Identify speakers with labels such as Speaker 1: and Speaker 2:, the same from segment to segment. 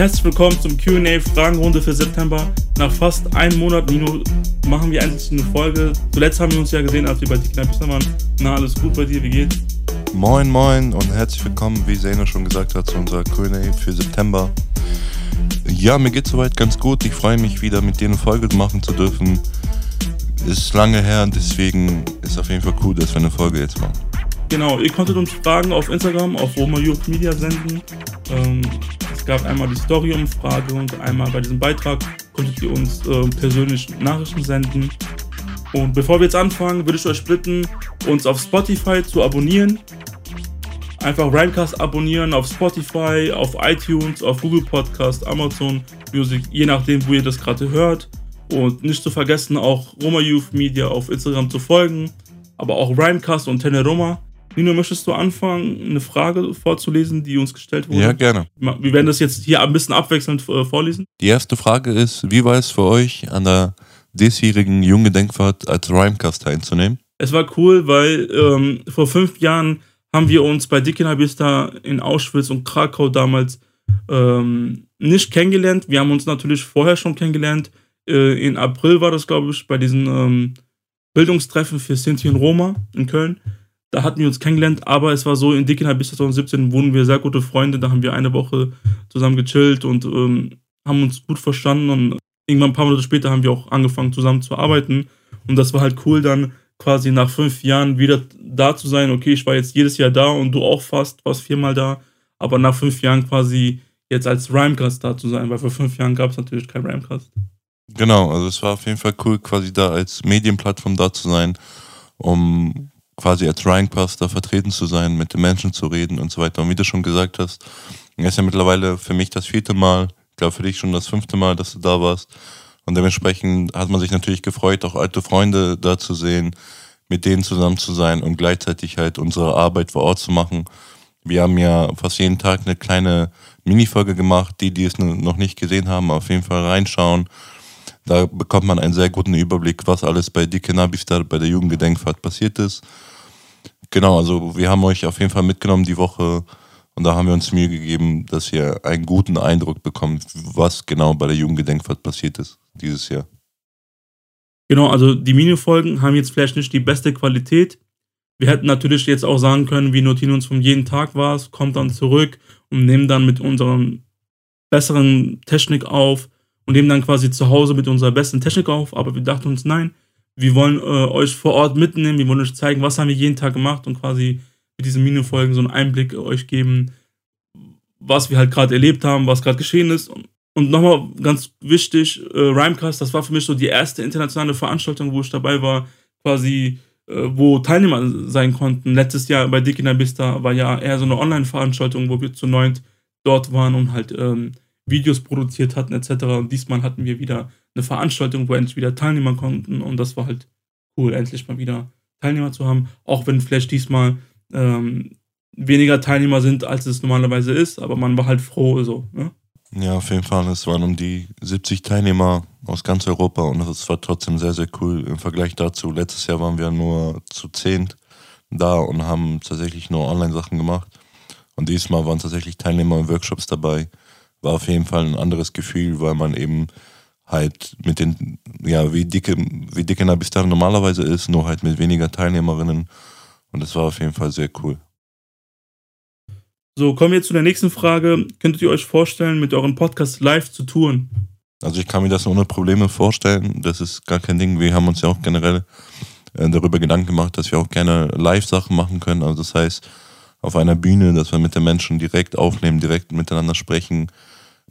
Speaker 1: Herzlich willkommen zum QA Fragenrunde für September. Nach fast einem Monat Nino machen wir endlich eine Folge. Zuletzt haben wir uns ja gesehen, als wir bei Dikna waren. Na, alles gut bei dir, wie geht's?
Speaker 2: Moin, moin und herzlich willkommen, wie Zeno schon gesagt hat, zu unserer QA für September. Ja, mir geht's soweit ganz gut. Ich freue mich wieder mit dir eine Folge machen zu dürfen. Ist lange her und deswegen ist auf jeden Fall cool, dass wir eine Folge jetzt machen.
Speaker 1: Genau, ihr konntet uns Fragen auf Instagram, auf Roma Youth Media senden. Ähm, gab einmal die Story-Umfrage und einmal bei diesem Beitrag konntet ihr uns äh, persönlich Nachrichten senden. Und bevor wir jetzt anfangen, würde ich euch bitten, uns auf Spotify zu abonnieren. Einfach Rhymecast abonnieren auf Spotify, auf iTunes, auf Google Podcast, Amazon Music, je nachdem, wo ihr das gerade hört. Und nicht zu vergessen, auch Roma Youth Media auf Instagram zu folgen, aber auch Rhymecast und Teneroma. Nino, möchtest du anfangen, eine Frage vorzulesen, die uns gestellt wurde?
Speaker 2: Ja, gerne.
Speaker 1: Wir werden das jetzt hier ein bisschen abwechselnd äh, vorlesen.
Speaker 2: Die erste Frage ist, wie war es für euch, an der diesjährigen Junggedenkfahrt als Rhymecast teilzunehmen?
Speaker 1: Es war cool, weil ähm, vor fünf Jahren haben wir uns bei Dickenabista in Auschwitz und Krakau damals ähm, nicht kennengelernt. Wir haben uns natürlich vorher schon kennengelernt. Äh, in April war das, glaube ich, bei diesen ähm, Bildungstreffen für Sinti und Roma in Köln. Da hatten wir uns kennengelernt, aber es war so, in Dickenheim bis 2017 wurden wir sehr gute Freunde. Da haben wir eine Woche zusammen gechillt und ähm, haben uns gut verstanden. Und irgendwann ein paar Monate später haben wir auch angefangen zusammen zu arbeiten. Und das war halt cool, dann quasi nach fünf Jahren wieder da zu sein. Okay, ich war jetzt jedes Jahr da und du auch fast, warst viermal da. Aber nach fünf Jahren quasi jetzt als Rhymecast da zu sein, weil vor fünf Jahren gab es natürlich kein Rhymecast.
Speaker 2: Genau, also es war auf jeden Fall cool, quasi da als Medienplattform da zu sein, um quasi als Rheincaster vertreten zu sein, mit den Menschen zu reden und so weiter. Und wie du schon gesagt hast, ist ja mittlerweile für mich das vierte Mal, ich glaube für dich schon das fünfte Mal, dass du da warst. Und dementsprechend hat man sich natürlich gefreut, auch alte Freunde da zu sehen, mit denen zusammen zu sein und gleichzeitig halt unsere Arbeit vor Ort zu machen. Wir haben ja fast jeden Tag eine kleine Minifolge gemacht. Die, die es noch nicht gesehen haben, auf jeden Fall reinschauen. Da bekommt man einen sehr guten Überblick, was alles bei Dike Nabistar bei der Jugendgedenkfahrt passiert ist. Genau, also wir haben euch auf jeden Fall mitgenommen die Woche und da haben wir uns Mühe gegeben, dass ihr einen guten Eindruck bekommt, was genau bei der Jugendgedenkfahrt passiert ist dieses Jahr.
Speaker 1: Genau, also die Minifolgen haben jetzt vielleicht nicht die beste Qualität. Wir hätten natürlich jetzt auch sagen können, wir notieren uns von jeden Tag was, kommt dann zurück und nehmen dann mit unserem besseren Technik auf und nehmen dann quasi zu Hause mit unserer besten Technik auf. Aber wir dachten uns, nein, wir wollen äh, euch vor Ort mitnehmen, wir wollen euch zeigen, was haben wir jeden Tag gemacht und quasi mit diesen Minifolgen so einen Einblick euch geben, was wir halt gerade erlebt haben, was gerade geschehen ist. Und nochmal ganz wichtig, äh, Rhymecast, das war für mich so die erste internationale Veranstaltung, wo ich dabei war, quasi, äh, wo Teilnehmer sein konnten. Letztes Jahr bei Dick in der Bista war ja eher so eine Online-Veranstaltung, wo wir zu neunt dort waren und halt ähm, Videos produziert hatten etc. Und diesmal hatten wir wieder eine Veranstaltung, wo endlich wieder Teilnehmer konnten und das war halt cool, endlich mal wieder Teilnehmer zu haben, auch wenn vielleicht diesmal ähm, weniger Teilnehmer sind, als es normalerweise ist, aber man war halt froh so. Ne?
Speaker 2: Ja, auf jeden Fall. Es waren um die 70 Teilnehmer aus ganz Europa und es war trotzdem sehr, sehr cool im Vergleich dazu. Letztes Jahr waren wir nur zu zehnt da und haben tatsächlich nur Online-Sachen gemacht. Und diesmal waren tatsächlich Teilnehmer in Workshops dabei. War auf jeden Fall ein anderes Gefühl, weil man eben halt mit den, ja, wie dicke, wie dicke Nabistar normalerweise ist, nur halt mit weniger Teilnehmerinnen. Und das war auf jeden Fall sehr cool.
Speaker 1: So, kommen wir zu der nächsten Frage. Könntet ihr euch vorstellen, mit eurem Podcast live zu touren?
Speaker 2: Also ich kann mir das ohne Probleme vorstellen. Das ist gar kein Ding. Wir haben uns ja auch generell äh, darüber Gedanken gemacht, dass wir auch gerne Live-Sachen machen können. Also das heißt, auf einer Bühne, dass wir mit den Menschen direkt aufnehmen, direkt miteinander sprechen,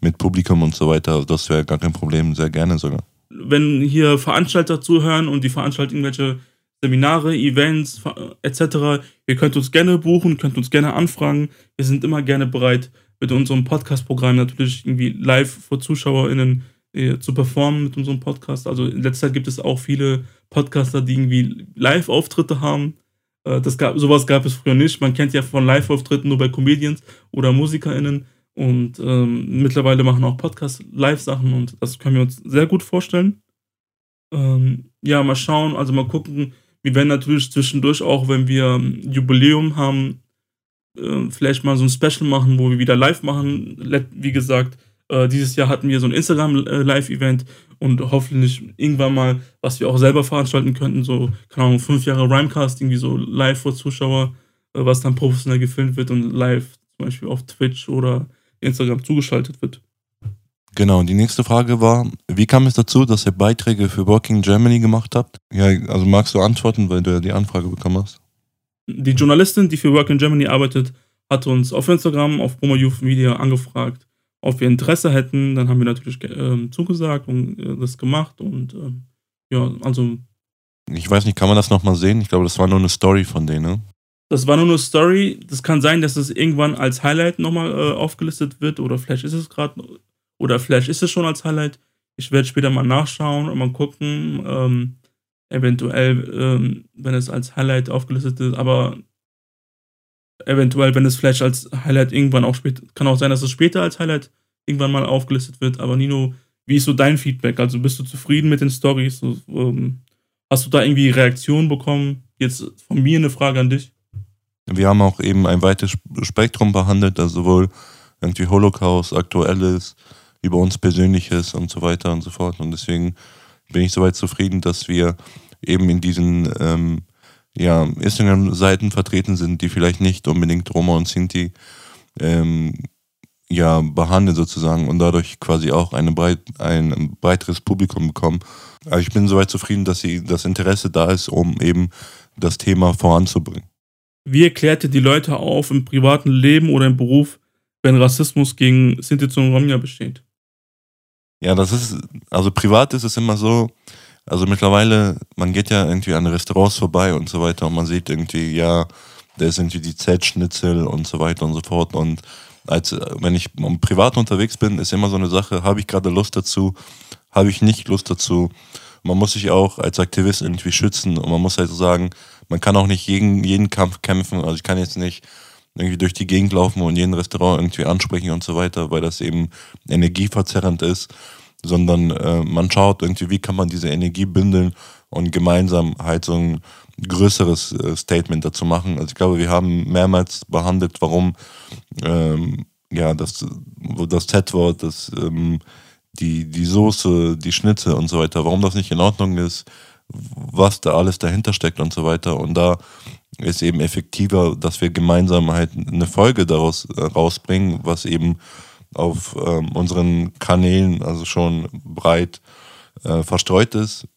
Speaker 2: mit Publikum und so weiter. Das wäre gar kein Problem, sehr gerne sogar.
Speaker 1: Wenn hier Veranstalter zuhören und die veranstalten irgendwelche Seminare, Events etc., ihr könnt uns gerne buchen, könnt uns gerne anfragen. Wir sind immer gerne bereit, mit unserem Podcast-Programm natürlich irgendwie live vor ZuschauerInnen äh, zu performen mit unserem Podcast. Also in letzter Zeit gibt es auch viele Podcaster, die irgendwie Live-Auftritte haben. Äh, das gab, sowas gab es früher nicht. Man kennt ja von Live-Auftritten nur bei Comedians oder MusikerInnen. Und ähm, mittlerweile machen auch Podcasts Live-Sachen und das können wir uns sehr gut vorstellen. Ähm, ja, mal schauen, also mal gucken. Wir werden natürlich zwischendurch auch, wenn wir ein Jubiläum haben, äh, vielleicht mal so ein Special machen, wo wir wieder live machen. Wie gesagt, äh, dieses Jahr hatten wir so ein Instagram-Live-Event und hoffentlich irgendwann mal, was wir auch selber veranstalten könnten, so, keine Ahnung, fünf Jahre Rhymecast, irgendwie so live vor Zuschauer, äh, was dann professionell gefilmt wird und live zum Beispiel auf Twitch oder Instagram zugeschaltet wird.
Speaker 2: Genau, die nächste Frage war, wie kam es dazu, dass ihr Beiträge für Working Germany gemacht habt? Ja, also magst du antworten, weil du ja die Anfrage bekommen hast?
Speaker 1: Die Journalistin, die für Working Germany arbeitet, hat uns auf Instagram, auf Promo Youth Media angefragt, ob wir Interesse hätten. Dann haben wir natürlich äh, zugesagt und äh, das gemacht und äh, ja, also.
Speaker 2: Ich weiß nicht, kann man das nochmal sehen? Ich glaube, das war nur eine Story von denen, ne?
Speaker 1: Das war nur eine Story. Das kann sein, dass es irgendwann als Highlight nochmal äh, aufgelistet wird oder vielleicht ist es gerade oder vielleicht ist es schon als Highlight. Ich werde später mal nachschauen und mal gucken. Ähm, eventuell, ähm, wenn es als Highlight aufgelistet ist, aber eventuell, wenn es vielleicht als Highlight irgendwann auch später, kann auch sein, dass es später als Highlight irgendwann mal aufgelistet wird. Aber Nino, wie ist so dein Feedback? Also bist du zufrieden mit den Stories? Ähm, hast du da irgendwie Reaktionen bekommen? Jetzt von mir eine Frage an dich.
Speaker 2: Wir haben auch eben ein weites Spektrum behandelt, also sowohl irgendwie Holocaust, Aktuelles, über uns Persönliches und so weiter und so fort. Und deswegen bin ich soweit zufrieden, dass wir eben in diesen ähm, ja, Instagram-Seiten vertreten sind, die vielleicht nicht unbedingt Roma und Sinti ähm, ja, behandeln sozusagen und dadurch quasi auch eine breit, ein breiteres Publikum bekommen. Aber ich bin soweit zufrieden, dass sie, das Interesse da ist, um eben das Thema voranzubringen.
Speaker 1: Wie erklärt ihr die Leute auf im privaten Leben oder im Beruf, wenn Rassismus gegen Sinti und Romja besteht?
Speaker 2: Ja, das ist, also privat ist es immer so, also mittlerweile, man geht ja irgendwie an Restaurants vorbei und so weiter und man sieht irgendwie, ja, da ist irgendwie die Z-Schnitzel und so weiter und so fort. Und als wenn ich privat unterwegs bin, ist immer so eine Sache, habe ich gerade Lust dazu, habe ich nicht Lust dazu. Man muss sich auch als Aktivist irgendwie schützen und man muss halt sagen, man kann auch nicht jeden, jeden Kampf kämpfen. Also ich kann jetzt nicht irgendwie durch die Gegend laufen und jeden Restaurant irgendwie ansprechen und so weiter, weil das eben energieverzerrend ist sondern äh, man schaut irgendwie, wie kann man diese Energie bündeln und gemeinsam halt so ein größeres äh, Statement dazu machen. Also ich glaube, wir haben mehrmals behandelt, warum ähm, ja das, das Z-Wort, ähm, die, die Soße, die Schnitte und so weiter, warum das nicht in Ordnung ist, was da alles dahinter steckt und so weiter. Und da ist eben effektiver, dass wir gemeinsam halt eine Folge daraus äh, rausbringen, was eben auf ähm, unseren Kanälen also schon breit äh, verstreut ist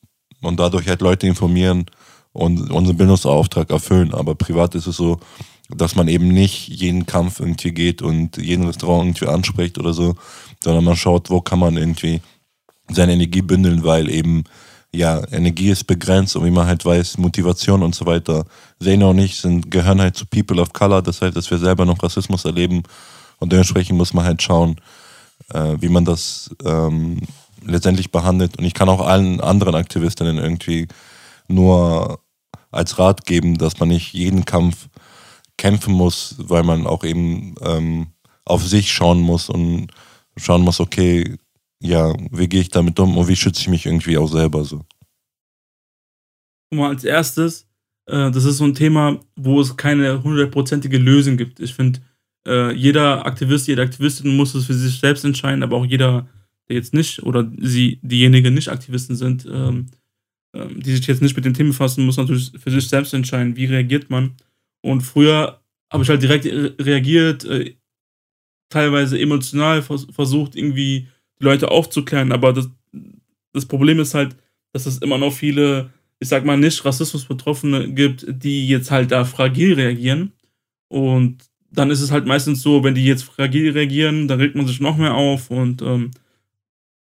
Speaker 2: und dadurch halt Leute informieren und unseren Bildungsauftrag erfüllen. Aber privat ist es so, dass man eben nicht jeden Kampf irgendwie geht und jeden Restaurant irgendwie anspricht oder so, sondern man schaut, wo kann man irgendwie seine Energie bündeln, weil eben ja, Energie ist begrenzt und wie man halt weiß, Motivation und so weiter, sehen auch nicht, sind, gehören halt zu People of Color, das heißt, dass wir selber noch Rassismus erleben und dementsprechend muss man halt schauen, äh, wie man das ähm, letztendlich behandelt. Und ich kann auch allen anderen Aktivistinnen irgendwie nur als Rat geben, dass man nicht jeden Kampf kämpfen muss, weil man auch eben ähm, auf sich schauen muss und schauen muss, okay, ja, wie gehe ich damit um und wie schütze ich mich irgendwie auch selber so.
Speaker 1: Guck mal, als erstes, äh, das ist so ein Thema, wo es keine hundertprozentige Lösung gibt. Ich finde, äh, jeder Aktivist, jede Aktivistin muss es für sich selbst entscheiden, aber auch jeder, der jetzt nicht oder sie, diejenigen nicht Aktivisten sind, ähm, äh, die sich jetzt nicht mit dem Thema befassen, muss natürlich für sich selbst entscheiden, wie reagiert man. Und früher habe ich halt direkt reagiert, äh, teilweise emotional vers versucht, irgendwie Leute aufzuklären, aber das, das Problem ist halt, dass es immer noch viele, ich sag mal, nicht Rassismus-Betroffene gibt, die jetzt halt da fragil reagieren. Und dann ist es halt meistens so, wenn die jetzt fragil reagieren, dann regt man sich noch mehr auf und ähm,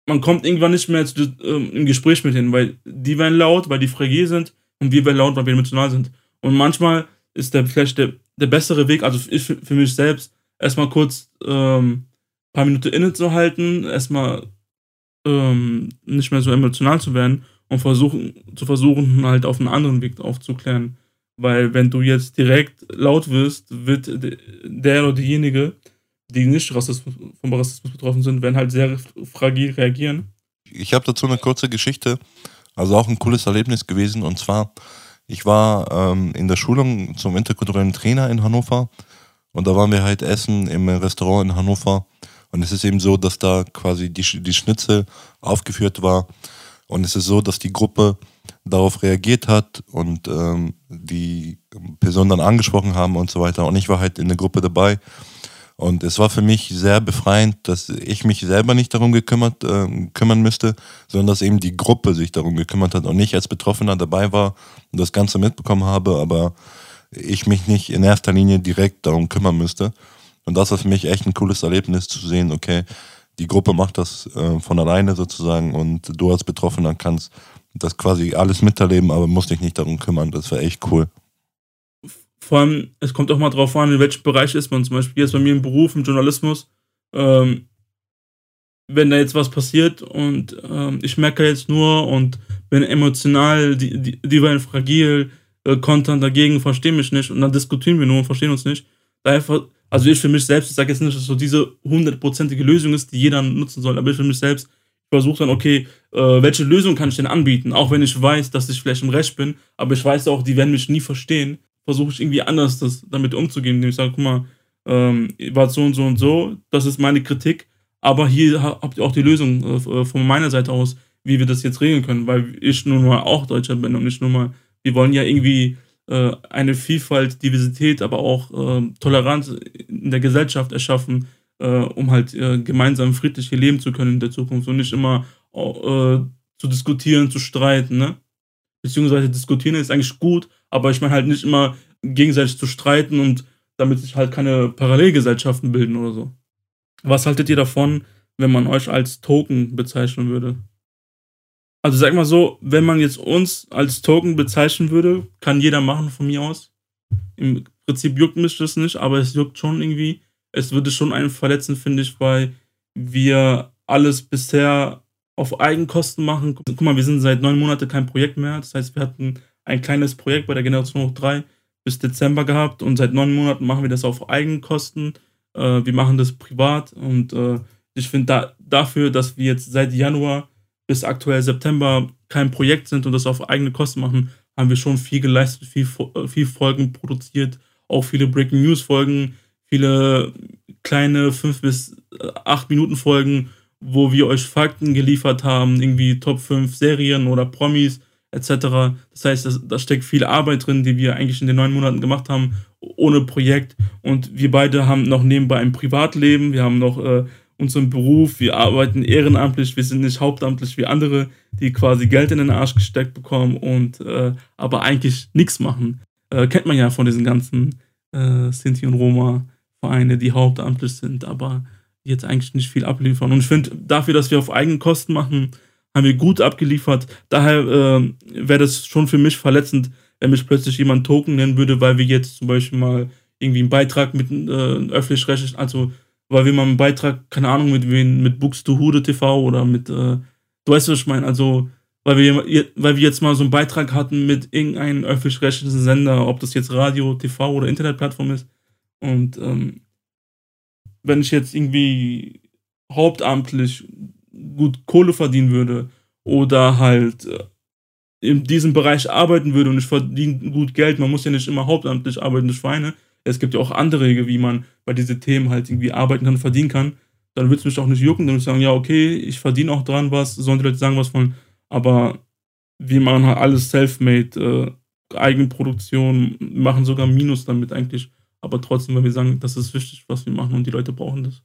Speaker 1: man kommt irgendwann nicht mehr zu, ähm, im Gespräch mit denen, weil die werden laut, weil die fragil sind und wir werden laut, weil wir emotional sind. Und manchmal ist der vielleicht der, der bessere Weg, also ich, für mich selbst, erstmal kurz ähm, paar Minuten innezuhalten, erstmal ähm, nicht mehr so emotional zu werden und versuchen, zu versuchen, halt auf einen anderen Weg aufzuklären. Weil wenn du jetzt direkt laut wirst, wird der oder diejenige, die nicht Rassismus, vom Rassismus betroffen sind, werden halt sehr fragil reagieren.
Speaker 2: Ich habe dazu eine kurze Geschichte, also auch ein cooles Erlebnis gewesen. Und zwar, ich war ähm, in der Schulung zum interkulturellen Trainer in Hannover und da waren wir halt essen im Restaurant in Hannover. Und es ist eben so, dass da quasi die, die Schnitzel aufgeführt war. Und es ist so, dass die Gruppe darauf reagiert hat und ähm, die Personen dann angesprochen haben und so weiter. Und ich war halt in der Gruppe dabei. Und es war für mich sehr befreiend, dass ich mich selber nicht darum gekümmert, äh, kümmern müsste, sondern dass eben die Gruppe sich darum gekümmert hat und ich als Betroffener dabei war und das Ganze mitbekommen habe, aber ich mich nicht in erster Linie direkt darum kümmern müsste. Und das war für mich echt ein cooles Erlebnis zu sehen, okay, die Gruppe macht das äh, von alleine sozusagen und du als Betroffener kannst das quasi alles miterleben, aber musst dich nicht darum kümmern. Das war echt cool.
Speaker 1: Vor allem, es kommt auch mal drauf an, in welchem Bereich ist man. Zum Beispiel jetzt bei mir im Beruf, im Journalismus. Ähm, wenn da jetzt was passiert und ähm, ich merke jetzt nur und bin emotional, die, die, die waren fragil, äh, kontern dagegen, verstehen mich nicht und dann diskutieren wir nur und verstehen uns nicht. Daher, also ich für mich selbst, ich sage jetzt nicht, dass so diese hundertprozentige Lösung ist, die jeder nutzen soll, aber ich für mich selbst versuche dann, okay, äh, welche Lösung kann ich denn anbieten? Auch wenn ich weiß, dass ich vielleicht im Recht bin, aber ich weiß auch, die werden mich nie verstehen, versuche ich irgendwie anders das, damit umzugehen, indem ich sage, guck mal, ähm, wart so und so und so, das ist meine Kritik, aber hier habt ihr auch die Lösung äh, von meiner Seite aus, wie wir das jetzt regeln können, weil ich nun mal auch Deutscher bin und nicht nur mal, wir wollen ja irgendwie äh, eine Vielfalt, Diversität, aber auch äh, Toleranz in der Gesellschaft erschaffen, äh, um halt äh, gemeinsam friedlich hier leben zu können in der Zukunft und nicht immer zu diskutieren, zu streiten, ne? Beziehungsweise diskutieren ist eigentlich gut, aber ich meine halt nicht immer gegenseitig zu streiten und damit sich halt keine Parallelgesellschaften bilden oder so. Was haltet ihr davon, wenn man euch als Token bezeichnen würde? Also sag mal so, wenn man jetzt uns als Token bezeichnen würde, kann jeder machen von mir aus. Im Prinzip juckt mich das nicht, aber es juckt schon irgendwie. Es würde schon einen verletzen, finde ich, weil wir alles bisher auf Eigenkosten machen. Guck mal, wir sind seit neun Monaten kein Projekt mehr. Das heißt, wir hatten ein kleines Projekt bei der Generation Hoch 3 bis Dezember gehabt und seit neun Monaten machen wir das auf Eigenkosten. Äh, wir machen das privat und äh, ich finde da, dafür, dass wir jetzt seit Januar bis aktuell September kein Projekt sind und das auf eigene Kosten machen, haben wir schon viel geleistet, viel, äh, viel Folgen produziert, auch viele Breaking News Folgen, viele kleine 5 bis 8 äh, Minuten Folgen, wo wir euch Fakten geliefert haben, irgendwie Top 5 Serien oder Promis etc. Das heißt, da steckt viel Arbeit drin, die wir eigentlich in den neun Monaten gemacht haben, ohne Projekt. Und wir beide haben noch nebenbei ein Privatleben, wir haben noch äh, unseren Beruf, wir arbeiten ehrenamtlich, wir sind nicht hauptamtlich wie andere, die quasi Geld in den Arsch gesteckt bekommen und äh, aber eigentlich nichts machen. Äh, kennt man ja von diesen ganzen äh, Sinti und Roma Vereine, die hauptamtlich sind, aber jetzt eigentlich nicht viel abliefern. Und ich finde, dafür, dass wir auf eigenen Kosten machen, haben wir gut abgeliefert. Daher äh, wäre das schon für mich verletzend, wenn mich plötzlich jemand Token nennen würde, weil wir jetzt zum Beispiel mal irgendwie einen Beitrag mit äh, öffentlich-rechtlich, also weil wir mal einen Beitrag, keine Ahnung, mit wen, mit Buxtehude TV oder mit, äh, du weißt, was ich meine, also, weil wir, weil wir jetzt mal so einen Beitrag hatten mit irgendeinem öffentlich-rechtlichen Sender, ob das jetzt Radio, TV oder Internetplattform ist. Und ähm, wenn ich jetzt irgendwie hauptamtlich gut Kohle verdienen würde oder halt äh, in diesem Bereich arbeiten würde und ich verdiene gut Geld, man muss ja nicht immer hauptamtlich arbeiten durch Vereine, es gibt ja auch andere Wege, wie man bei diesen Themen halt irgendwie arbeiten kann, verdienen kann, dann würde es mich auch nicht jucken, dann würde ich sagen, ja, okay, ich verdiene auch dran was, sollen die Leute sagen, was wollen, aber wir machen halt alles self-made, äh, Eigenproduktion, machen sogar Minus damit eigentlich, aber trotzdem, weil wir sagen, das ist wichtig, was wir machen und die Leute brauchen das.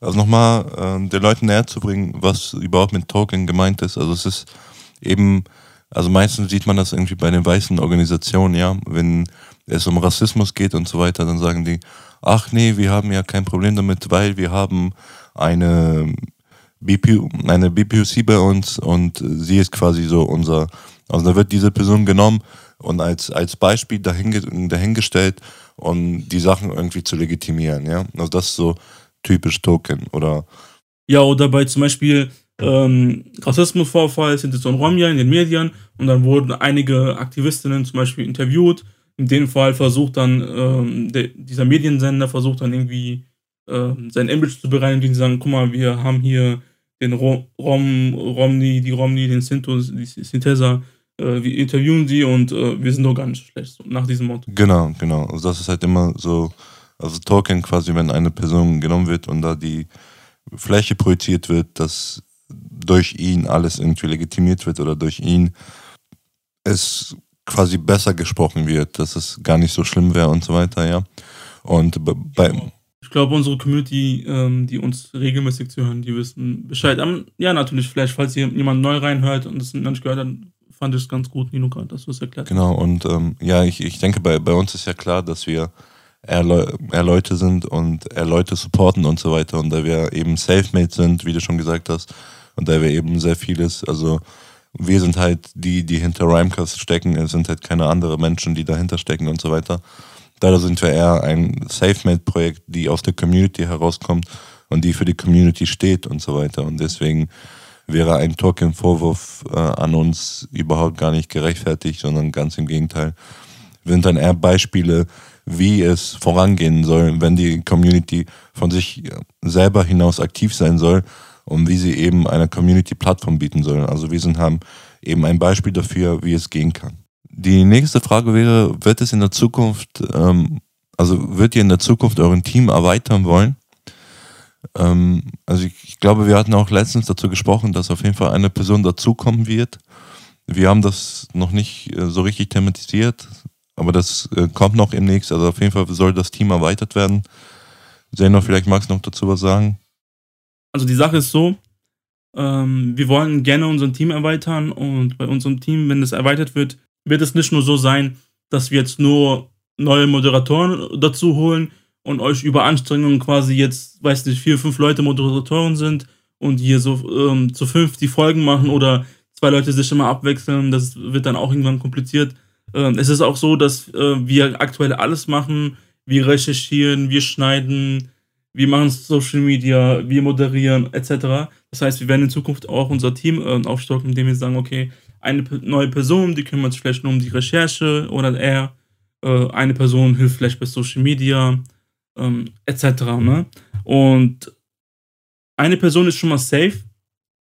Speaker 2: Also nochmal äh, den Leuten näher zu bringen, was überhaupt mit Token gemeint ist. Also es ist eben, also meistens sieht man das irgendwie bei den weißen Organisationen, ja, wenn es um Rassismus geht und so weiter, dann sagen die, ach nee, wir haben ja kein Problem damit, weil wir haben eine, BPU, eine BPUC bei uns und sie ist quasi so unser, also da wird diese Person genommen und als, als Beispiel dahinge, dahingestellt um die Sachen irgendwie zu legitimieren, ja. Also das ist so typisch Token oder.
Speaker 1: Ja, oder bei zum Beispiel ähm, Rassismusvorfall sind es in Romja in den Medien und dann wurden einige Aktivistinnen zum Beispiel interviewt. In dem Fall versucht dann ähm, der, dieser Mediensender versucht dann irgendwie äh, sein Image zu bereinigen, sie sagen, guck mal, wir haben hier den Rom, Rom Romney, die Romney, den Sinto, die Sintesa, äh, wir interviewen sie und äh, wir sind doch gar nicht schlecht, so, nach diesem Motto.
Speaker 2: Genau, genau. Also das ist halt immer so, also Token quasi, wenn eine Person genommen wird und da die Fläche projiziert wird, dass durch ihn alles irgendwie legitimiert wird oder durch ihn es quasi besser gesprochen wird, dass es gar nicht so schlimm wäre und so weiter, ja. Und bei.
Speaker 1: Ich glaube, unsere Community, ähm, die uns regelmäßig zuhören, die wissen Bescheid. Um, ja, natürlich, vielleicht, falls hier jemand neu reinhört und das noch nicht gehört hat, fand ich es ganz gut, Nino, gerade, dass du es erklärt
Speaker 2: Genau, und ähm, ja, ich, ich denke, bei, bei uns ist ja klar, dass wir eher, Leu eher Leute sind und eher Leute supporten und so weiter. Und da wir eben Selfmade sind, wie du schon gesagt hast, und da wir eben sehr vieles, also wir sind halt die, die hinter Rhymecast stecken, es sind halt keine anderen Menschen, die dahinter stecken und so weiter. Daher sind wir eher ein SafeMade-Projekt, die aus der Community herauskommt und die für die Community steht und so weiter. Und deswegen wäre ein Token-Vorwurf äh, an uns überhaupt gar nicht gerechtfertigt, sondern ganz im Gegenteil. Wir sind dann eher Beispiele, wie es vorangehen soll, wenn die Community von sich selber hinaus aktiv sein soll und wie sie eben einer Community-Plattform bieten sollen. Also wir sind, haben eben ein Beispiel dafür, wie es gehen kann. Die nächste Frage wäre, wird es in der Zukunft, ähm, also wird ihr in der Zukunft euren Team erweitern wollen? Ähm, also ich, ich, glaube, wir hatten auch letztens dazu gesprochen, dass auf jeden Fall eine Person dazukommen wird. Wir haben das noch nicht äh, so richtig thematisiert, aber das äh, kommt noch demnächst. Also auf jeden Fall soll das Team erweitert werden. Zeno, vielleicht magst du noch dazu was sagen?
Speaker 1: Also die Sache ist so, ähm, wir wollen gerne unser Team erweitern und bei unserem Team, wenn es erweitert wird, wird es nicht nur so sein, dass wir jetzt nur neue Moderatoren dazu holen und euch über Anstrengungen quasi jetzt, weiß nicht, vier, fünf Leute Moderatoren sind und hier so ähm, zu fünf die Folgen machen oder zwei Leute sich immer abwechseln, das wird dann auch irgendwann kompliziert. Ähm, es ist auch so, dass äh, wir aktuell alles machen, wir recherchieren, wir schneiden, wir machen Social Media, wir moderieren etc. Das heißt, wir werden in Zukunft auch unser Team äh, aufstocken, indem wir sagen, okay, eine neue Person, die kümmert sich vielleicht nur um die Recherche oder er, äh, eine Person hilft vielleicht bei Social Media ähm, etc. Ne? Und eine Person ist schon mal safe,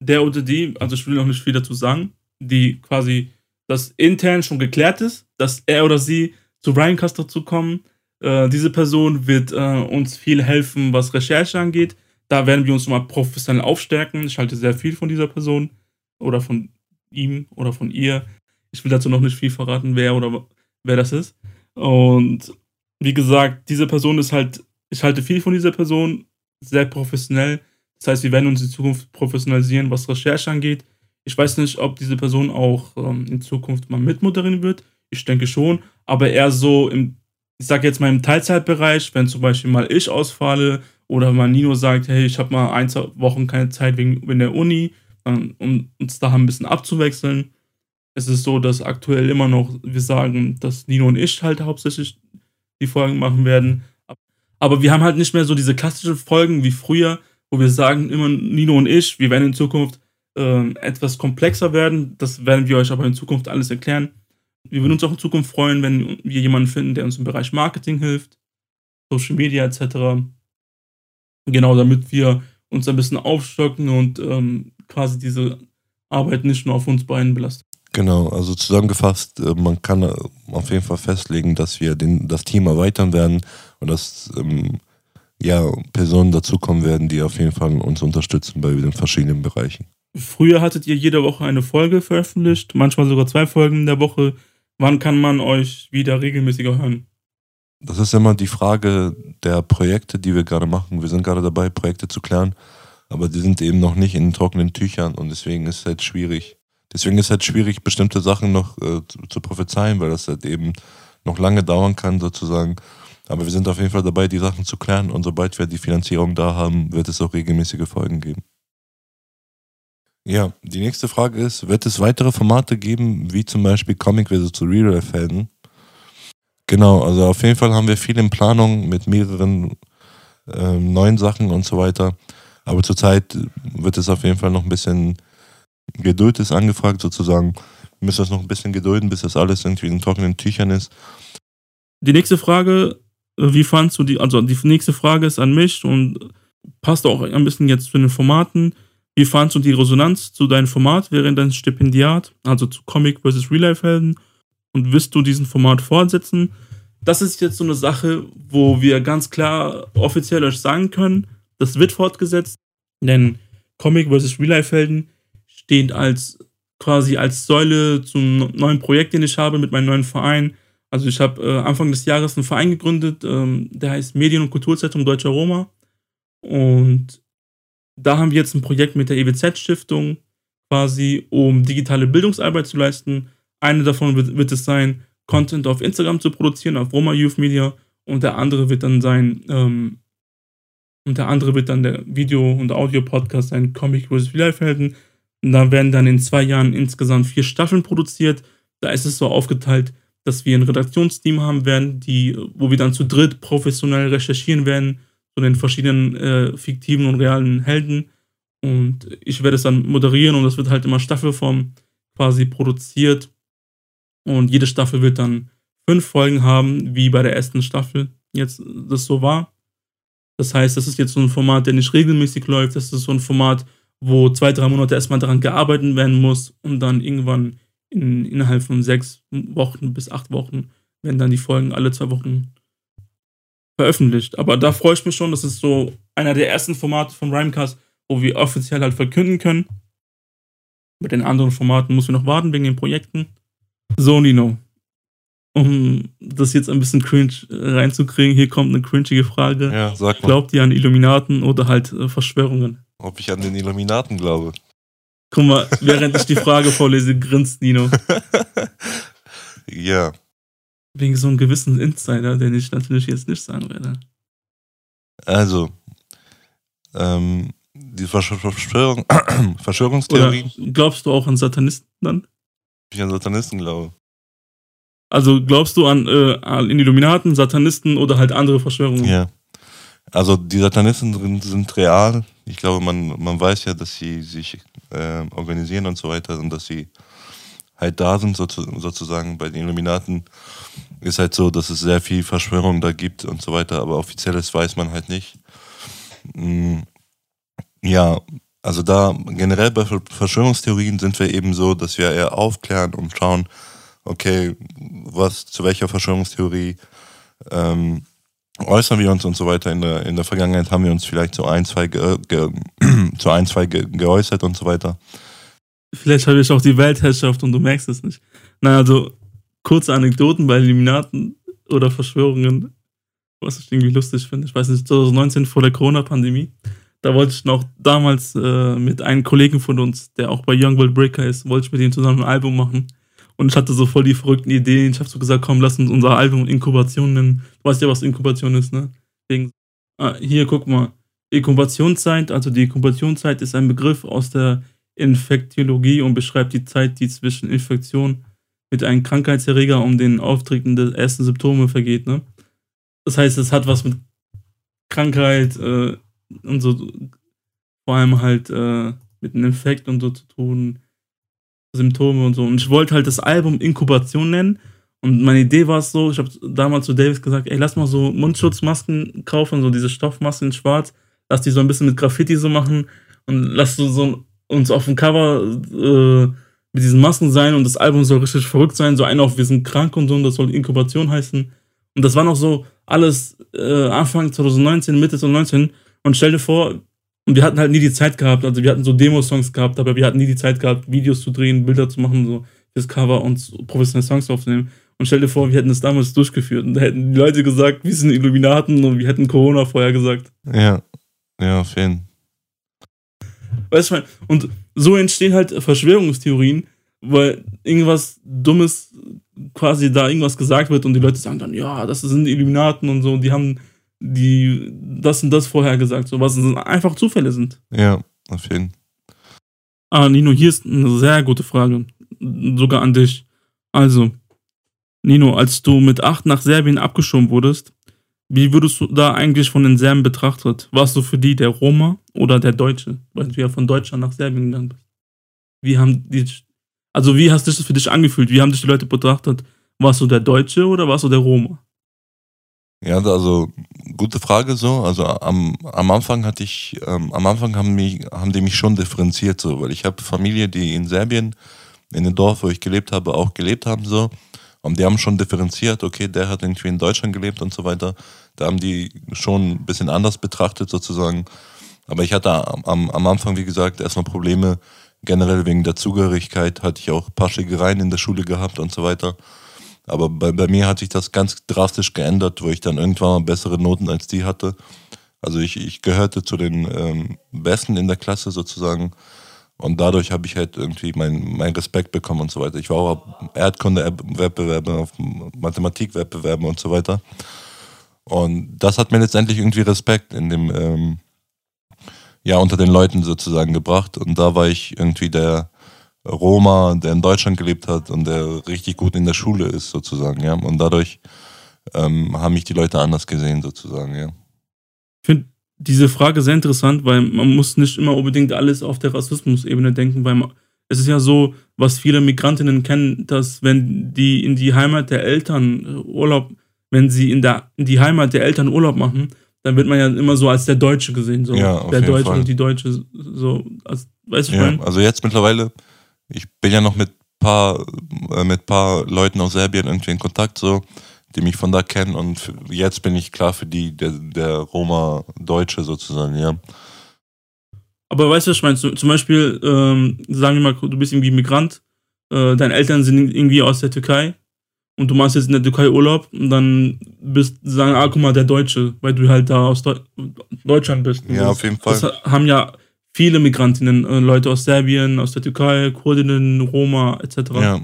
Speaker 1: der oder die, also ich will noch nicht viel dazu sagen, die quasi das intern schon geklärt ist, dass er oder sie zu Ryancast dazu kommen äh, diese Person wird äh, uns viel helfen, was Recherche angeht. Da werden wir uns mal professionell aufstärken. Ich halte sehr viel von dieser Person oder von ihm oder von ihr. Ich will dazu noch nicht viel verraten, wer oder wer das ist. Und wie gesagt, diese Person ist halt, ich halte viel von dieser Person, sehr professionell. Das heißt, wir werden uns in Zukunft professionalisieren, was Recherche angeht. Ich weiß nicht, ob diese Person auch ähm, in Zukunft mal mitmoderieren wird. Ich denke schon, aber eher so im ich sage jetzt mal im Teilzeitbereich, wenn zum Beispiel mal ich ausfalle oder mal Nino sagt, hey, ich habe mal ein, zwei Wochen keine Zeit wegen, wegen der Uni, um uns da ein bisschen abzuwechseln. Es ist so, dass aktuell immer noch wir sagen, dass Nino und ich halt hauptsächlich die Folgen machen werden. Aber wir haben halt nicht mehr so diese klassischen Folgen wie früher, wo wir sagen, immer Nino und ich, wir werden in Zukunft äh, etwas komplexer werden. Das werden wir euch aber in Zukunft alles erklären. Wir würden uns auch in Zukunft freuen, wenn wir jemanden finden, der uns im Bereich Marketing hilft, Social Media etc. Genau, damit wir uns ein bisschen aufstocken und ähm, quasi diese Arbeit nicht nur auf uns beiden belastet.
Speaker 2: Genau, also zusammengefasst, äh, man kann äh, auf jeden Fall festlegen, dass wir den, das Team erweitern werden und dass ähm, ja, Personen dazukommen werden, die auf jeden Fall uns unterstützen bei den verschiedenen Bereichen.
Speaker 1: Früher hattet ihr jede Woche eine Folge veröffentlicht, manchmal sogar zwei Folgen in der Woche. Wann kann man euch wieder regelmäßiger hören?
Speaker 2: Das ist immer die Frage der Projekte, die wir gerade machen. Wir sind gerade dabei, Projekte zu klären, aber die sind eben noch nicht in trockenen Tüchern und deswegen ist es halt schwierig. Deswegen ist es halt schwierig, bestimmte Sachen noch äh, zu, zu prophezeien, weil das halt eben noch lange dauern kann, sozusagen. Aber wir sind auf jeden Fall dabei, die Sachen zu klären und sobald wir die Finanzierung da haben, wird es auch regelmäßige Folgen geben. Ja, die nächste Frage ist, wird es weitere Formate geben, wie zum Beispiel Comic versus Real Life Helden? Genau, also auf jeden Fall haben wir viel in Planung mit mehreren ähm, neuen Sachen und so weiter. Aber zurzeit wird es auf jeden Fall noch ein bisschen Geduld ist angefragt sozusagen. Wir müssen das noch ein bisschen gedulden, bis das alles irgendwie in trockenen Tüchern ist.
Speaker 1: Die nächste Frage, äh, wie fandst du die, also die nächste Frage ist an mich und passt auch ein bisschen jetzt zu den Formaten. Wie fandst du die Resonanz zu deinem Format während deines Stipendiat, also zu Comic vs. Real Life Helden? Und wirst du diesen Format fortsetzen? Das ist jetzt so eine Sache, wo wir ganz klar offiziell euch sagen können, das wird fortgesetzt, denn Comic vs. Real Life Helden steht als quasi als Säule zum neuen Projekt, den ich habe mit meinem neuen Verein. Also ich habe äh, Anfang des Jahres einen Verein gegründet, ähm, der heißt Medien- und Kulturzentrum Deutscher Roma. Und da haben wir jetzt ein Projekt mit der EWZ-Stiftung quasi, um digitale Bildungsarbeit zu leisten. Eine davon wird, wird, es sein, Content auf Instagram zu produzieren, auf Roma Youth Media. Und der andere wird dann sein, ähm, und der andere wird dann der Video- und Audio-Podcast sein, Comic vs. Real Life Helden. Und da werden dann in zwei Jahren insgesamt vier Staffeln produziert. Da ist es so aufgeteilt, dass wir ein Redaktionsteam haben werden, die, wo wir dann zu dritt professionell recherchieren werden zu den verschiedenen äh, fiktiven und realen Helden. Und ich werde es dann moderieren und das wird halt immer Staffelform quasi produziert. Und jede Staffel wird dann fünf Folgen haben, wie bei der ersten Staffel jetzt das so war. Das heißt, das ist jetzt so ein Format, der nicht regelmäßig läuft. Das ist so ein Format, wo zwei, drei Monate erstmal daran gearbeitet werden muss und dann irgendwann in, innerhalb von sechs Wochen bis acht Wochen werden dann die Folgen alle zwei Wochen veröffentlicht. Aber da freue ich mich schon. Das ist so einer der ersten Formate vom Rhymecast, wo wir offiziell halt verkünden können. Mit den anderen Formaten müssen wir noch warten wegen den Projekten. So, Nino. Um das jetzt ein bisschen cringe reinzukriegen, hier kommt eine cringige Frage.
Speaker 2: Ja, sag mal.
Speaker 1: Glaubt ihr an Illuminaten oder halt äh, Verschwörungen?
Speaker 2: Ob ich an den Illuminaten glaube?
Speaker 1: Guck mal, während ich die Frage vorlese, grinst Nino.
Speaker 2: ja.
Speaker 1: Wegen so einem gewissen Insider, den ich natürlich jetzt nicht sagen werde.
Speaker 2: Also, ähm, die Verschwörung, Verschwörungstheorie.
Speaker 1: Oder glaubst du auch an Satanisten dann?
Speaker 2: Ich an Satanisten glaube.
Speaker 1: Also glaubst du an, äh, an Illuminaten, Satanisten oder halt andere Verschwörungen?
Speaker 2: Ja. Also die Satanisten sind, sind real. Ich glaube, man, man weiß ja, dass sie sich äh, organisieren und so weiter und dass sie halt da sind, sozusagen bei den Illuminaten ist halt so, dass es sehr viel Verschwörung da gibt und so weiter, aber offizielles weiß man halt nicht. Mm, ja, also da generell bei Verschwörungstheorien sind wir eben so, dass wir eher aufklären und schauen, okay, was zu welcher Verschwörungstheorie ähm, äußern wir uns und so weiter. In der, in der Vergangenheit haben wir uns vielleicht zu ein, zwei, ge, ge, zu ein, zwei ge, geäußert und so weiter.
Speaker 1: Vielleicht habe ich auch die Weltherrschaft und du merkst es nicht. Nein, also kurze Anekdoten bei Illuminaten oder Verschwörungen, was ich irgendwie lustig finde. Ich weiß nicht, 2019 vor der Corona-Pandemie, da wollte ich noch damals äh, mit einem Kollegen von uns, der auch bei Young World Breaker ist, wollte ich mit ihm zusammen ein Album machen. Und ich hatte so voll die verrückten Ideen. Ich habe so gesagt, komm, lass uns unser Album Inkubation nennen. Du weißt ja, was Inkubation ist, ne? Wegen, ah, hier, guck mal. Inkubationszeit, also die Inkubationszeit ist ein Begriff aus der Infektiologie und beschreibt die Zeit, die zwischen Infektion mit einem Krankheitserreger um den Auftreten der ersten Symptome vergeht. Ne? Das heißt, es hat was mit Krankheit äh, und so, vor allem halt äh, mit einem Infekt und so zu tun, Symptome und so. Und ich wollte halt das Album Inkubation nennen. Und meine Idee war es so, ich habe damals zu Davis gesagt, ey, lass mal so Mundschutzmasken kaufen, so diese Stoffmasken in schwarz, lass die so ein bisschen mit Graffiti so machen und lass so, so uns auf dem Cover äh, mit diesen Masken sein und das Album soll richtig verrückt sein. So einer auf, wir sind krank und so, und das soll Inkubation heißen. Und das war noch so alles äh, Anfang 2019, Mitte 2019. Und stell dir vor, und wir hatten halt nie die Zeit gehabt, also wir hatten so Demo-Songs gehabt, aber wir hatten nie die Zeit gehabt, Videos zu drehen, Bilder zu machen, so fürs Cover und professionelle Songs aufzunehmen. Und stell dir vor, wir hätten das damals durchgeführt und da hätten die Leute gesagt, wir sind Illuminaten und wir hätten Corona vorher gesagt.
Speaker 2: Ja, ja, auf jeden Fall.
Speaker 1: Weißt du, und so entstehen halt Verschwörungstheorien, weil irgendwas Dummes quasi da irgendwas gesagt wird und die Leute sagen dann, ja, das sind Illuminaten und so, die haben die das und das vorher gesagt, so was einfach Zufälle sind.
Speaker 2: Ja, auf jeden Fall.
Speaker 1: Ah, Nino, hier ist eine sehr gute Frage. Sogar an dich. Also, Nino, als du mit acht nach Serbien abgeschoben wurdest, wie würdest du da eigentlich von den Serben betrachtet? Warst du für die der Roma oder der Deutsche? Weil du ja von Deutschland nach Serbien gegangen bist. Wie haben die, also wie hast du das für dich angefühlt? Wie haben dich die Leute betrachtet? Warst du der Deutsche oder warst du der Roma?
Speaker 2: Ja, also gute Frage so. Also am, am Anfang hatte ich, ähm, am Anfang haben, mich, haben die mich schon differenziert so, weil ich habe Familie, die in Serbien, in dem Dorf, wo ich gelebt habe, auch gelebt haben so. Und die haben schon differenziert, okay, der hat irgendwie in Deutschland gelebt und so weiter. Da haben die schon ein bisschen anders betrachtet sozusagen. Aber ich hatte am, am Anfang, wie gesagt, erstmal Probleme. Generell wegen der Zugehörigkeit hatte ich auch ein paar Schlägereien in der Schule gehabt und so weiter. Aber bei, bei mir hat sich das ganz drastisch geändert, wo ich dann irgendwann mal bessere Noten als die hatte. Also ich, ich gehörte zu den ähm, Besten in der Klasse sozusagen. Und dadurch habe ich halt irgendwie meinen mein Respekt bekommen und so weiter. Ich war auch auf Erdkunde-Wettbewerben, auf Mathematik-Wettbewerben und so weiter. Und das hat mir letztendlich irgendwie Respekt in dem, ähm, ja, unter den Leuten sozusagen gebracht. Und da war ich irgendwie der, Roma, der in Deutschland gelebt hat und der richtig gut in der Schule ist, sozusagen, ja. Und dadurch ähm, haben mich die Leute anders gesehen, sozusagen, ja.
Speaker 1: Ich finde diese Frage sehr interessant, weil man muss nicht immer unbedingt alles auf der Rassismusebene denken, weil man, es ist ja so, was viele Migrantinnen kennen, dass wenn die in die Heimat der Eltern Urlaub, wenn sie in, der, in die Heimat der Eltern Urlaub machen, dann wird man ja immer so als der Deutsche gesehen, so
Speaker 2: ja,
Speaker 1: der Deutsche Fall. und die Deutsche, so, als, weißt du,
Speaker 2: ja, Also jetzt mittlerweile ich bin ja noch mit paar, äh, mit paar Leuten aus Serbien irgendwie in Kontakt, so, die mich von da kennen und jetzt bin ich klar für die, der, der Roma-Deutsche sozusagen, ja.
Speaker 1: Aber weißt du, was ich meine? Zum Beispiel, ähm, sagen wir mal, du bist irgendwie Migrant, äh, deine Eltern sind irgendwie aus der Türkei und du machst jetzt in der Türkei Urlaub und dann bist, sagen, ah, guck mal, der Deutsche, weil du halt da aus Deu Deutschland bist.
Speaker 2: Ja, auf jeden Fall.
Speaker 1: Das haben ja viele Migrantinnen, äh, Leute aus Serbien, aus der Türkei, Kurdinnen, Roma etc. Ja.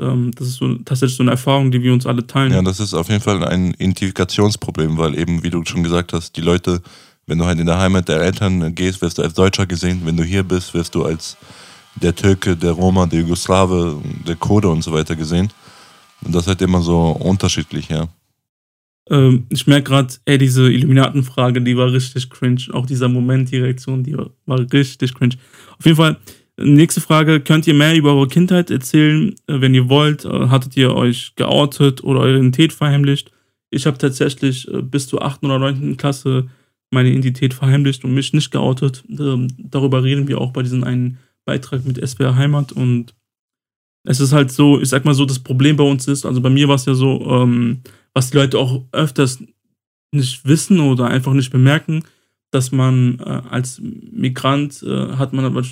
Speaker 1: Ähm, das ist so, tatsächlich so eine Erfahrung, die wir uns alle teilen.
Speaker 2: Ja, das ist auf jeden Fall ein Identifikationsproblem, weil eben, wie du schon gesagt hast, die Leute, wenn du halt in der Heimat der Eltern gehst, wirst du als Deutscher gesehen. Wenn du hier bist, wirst du als der Türke, der Roma, der Jugoslawe, der Kurde und so weiter gesehen. Und das ist halt immer so unterschiedlich, ja.
Speaker 1: Ähm, ich merke gerade, ey, diese Illuminatenfrage, die war richtig cringe. Auch dieser Moment, die Reaktion, die war, war, richtig cringe. Auf jeden Fall, nächste Frage. Könnt ihr mehr über eure Kindheit erzählen, äh, wenn ihr wollt? Äh, hattet ihr euch geoutet oder eure Identität verheimlicht? Ich habe tatsächlich äh, bis zur 8. oder 9. Klasse meine Identität verheimlicht und mich nicht geoutet. Ähm, darüber reden wir auch bei diesem einen Beitrag mit SWR Heimat und es ist halt so, ich sag mal so, das Problem bei uns ist, also bei mir war es ja so, ähm, was die Leute auch öfters nicht wissen oder einfach nicht bemerken, dass man äh, als Migrant äh, hat man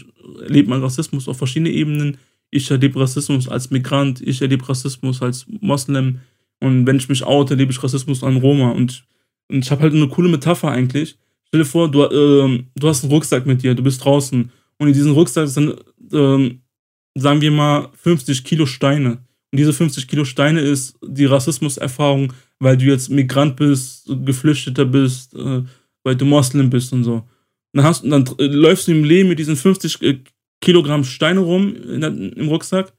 Speaker 1: erlebt man Rassismus auf verschiedenen Ebenen. Ich erlebe Rassismus als Migrant, ich erlebe Rassismus als Moslem und wenn ich mich oute, erlebe ich Rassismus an Roma und, und ich habe halt eine coole Metapher eigentlich. Stell dir vor, du, äh, du hast einen Rucksack mit dir, du bist draußen und in diesem Rucksack sind, ähm, sagen wir mal, 50 Kilo Steine. Und diese 50 Kilo Steine ist die Rassismuserfahrung, weil du jetzt Migrant bist, Geflüchteter bist, äh, weil du Moslem bist und so. Dann, hast, dann äh, läufst du im Leben mit diesen 50 äh, Kilogramm Steine rum der, im Rucksack.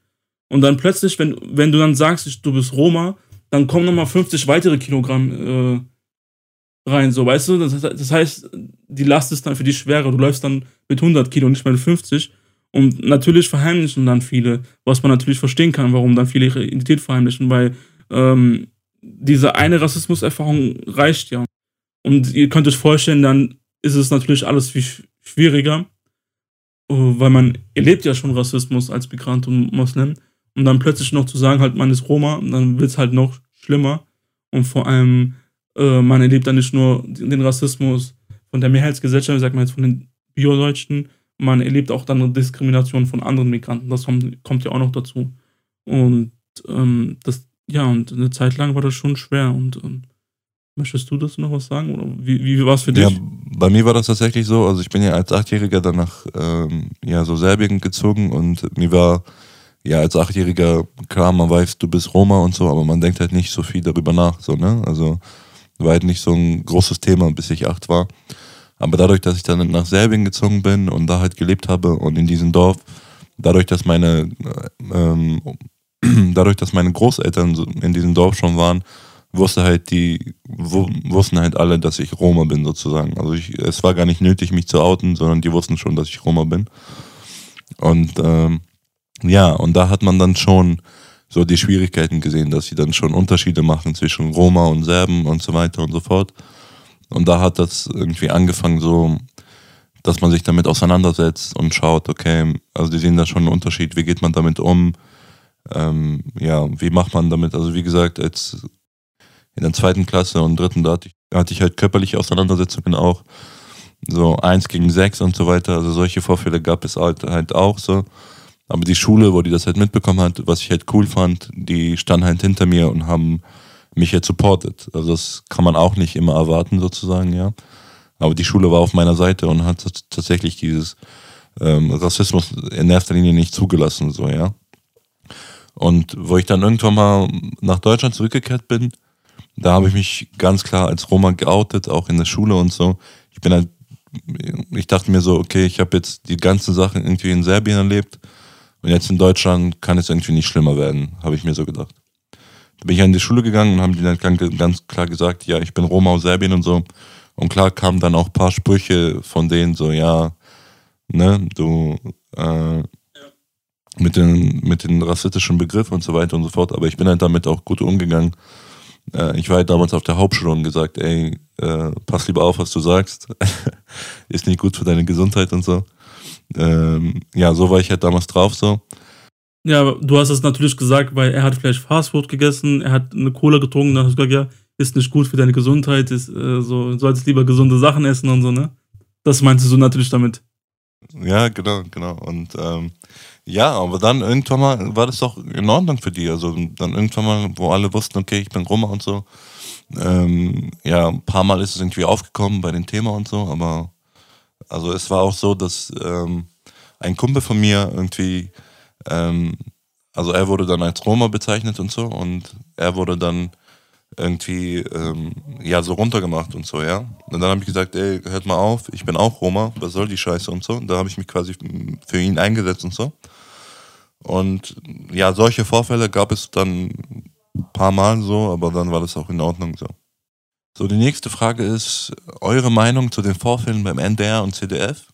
Speaker 1: Und dann plötzlich, wenn, wenn du dann sagst, du bist Roma, dann kommen nochmal 50 weitere Kilogramm äh, rein, so, weißt du? Das, das, heißt, die Last ist dann für dich schwerer. Du läufst dann mit 100 Kilo, nicht mehr mit 50. Und natürlich verheimlichen dann viele, was man natürlich verstehen kann, warum dann viele ihre Identität verheimlichen, weil ähm, diese eine Rassismuserfahrung reicht ja. Und ihr könnt euch vorstellen, dann ist es natürlich alles viel schwieriger, äh, weil man erlebt ja schon Rassismus als Migrant und Moslem. Und dann plötzlich noch zu sagen, halt, man ist Roma, dann wird es halt noch schlimmer. Und vor allem, äh, man erlebt dann nicht nur den Rassismus von der Mehrheitsgesellschaft, sagt man jetzt von den Biodeutschen, man erlebt auch dann eine Diskrimination von anderen Migranten. Das kommt, kommt ja auch noch dazu. Und ähm, das, ja, und eine Zeit lang war das schon schwer. Und ähm, möchtest du das noch was sagen? Oder wie, wie war es für dich? Ja,
Speaker 2: bei mir war das tatsächlich so. Also ich bin ja als Achtjähriger dann nach ähm, ja, so Serbien gezogen und mir war ja als Achtjähriger klar, man weiß, du bist Roma und so, aber man denkt halt nicht so viel darüber nach. So, ne? Also war halt nicht so ein großes Thema, bis ich acht war. Aber dadurch, dass ich dann nach Serbien gezogen bin und da halt gelebt habe und in diesem Dorf, dadurch, dass meine äh, ähm, dadurch, dass meine Großeltern in diesem Dorf schon waren, wusste halt die, wussten halt alle, dass ich Roma bin sozusagen. Also ich, es war gar nicht nötig, mich zu outen, sondern die wussten schon, dass ich Roma bin. Und ähm, ja, und da hat man dann schon so die Schwierigkeiten gesehen, dass sie dann schon Unterschiede machen zwischen Roma und Serben und so weiter und so fort. Und da hat das irgendwie angefangen so, dass man sich damit auseinandersetzt und schaut, okay, also die sehen da schon einen Unterschied, wie geht man damit um, ähm, ja, wie macht man damit, also wie gesagt, als in der zweiten Klasse und dritten, da hatte ich, hatte ich halt körperliche Auseinandersetzungen auch, so eins gegen sechs und so weiter, also solche Vorfälle gab es halt, halt auch so. Aber die Schule, wo die das halt mitbekommen hat, was ich halt cool fand, die standen halt hinter mir und haben mich jetzt supportet. Also das kann man auch nicht immer erwarten sozusagen, ja. Aber die Schule war auf meiner Seite und hat tatsächlich dieses ähm, Rassismus in erster Linie nicht zugelassen, so, ja. Und wo ich dann irgendwann mal nach Deutschland zurückgekehrt bin, da habe ich mich ganz klar als Roma geoutet, auch in der Schule und so. Ich bin halt, ich dachte mir so, okay, ich habe jetzt die ganzen Sachen irgendwie in Serbien erlebt und jetzt in Deutschland kann es irgendwie nicht schlimmer werden, habe ich mir so gedacht. Bin ich in die Schule gegangen und haben die dann ganz klar gesagt, ja, ich bin Roma aus Serbien und so. Und klar kamen dann auch ein paar Sprüche von denen so, ja, ne, du, äh, mit den, mit den rassistischen Begriffen und so weiter und so fort. Aber ich bin halt damit auch gut umgegangen. Äh, ich war halt damals auf der Hauptschule und gesagt, ey, äh, pass lieber auf, was du sagst. Ist nicht gut für deine Gesundheit und so ähm, ja, so war ich halt damals drauf so.
Speaker 1: Ja, du hast es natürlich gesagt, weil er hat vielleicht Fastfood gegessen, er hat eine Cola getrunken, dann hast du gesagt, ja, ist nicht gut für deine Gesundheit, ist äh, so, solltest lieber gesunde Sachen essen und so, ne? Das meintest du natürlich damit.
Speaker 2: Ja, genau, genau. Und ähm, ja, aber dann irgendwann mal war das doch in Ordnung für die. Also dann irgendwann mal, wo alle wussten, okay, ich bin Roma und so. Ähm, ja, ein paar Mal ist es irgendwie aufgekommen bei dem Thema und so, aber also es war auch so, dass ähm, ein Kumpel von mir irgendwie, ähm, also er wurde dann als Roma bezeichnet und so und er wurde dann irgendwie ähm, ja so runtergemacht und so, ja. Und dann habe ich gesagt, ey, hört mal auf, ich bin auch Roma, was soll die Scheiße und so. Und da habe ich mich quasi für ihn eingesetzt und so. Und ja, solche Vorfälle gab es dann ein paar Mal so, aber dann war das auch in Ordnung so. So, die nächste Frage ist eure Meinung zu den Vorfällen beim NDR und CDF?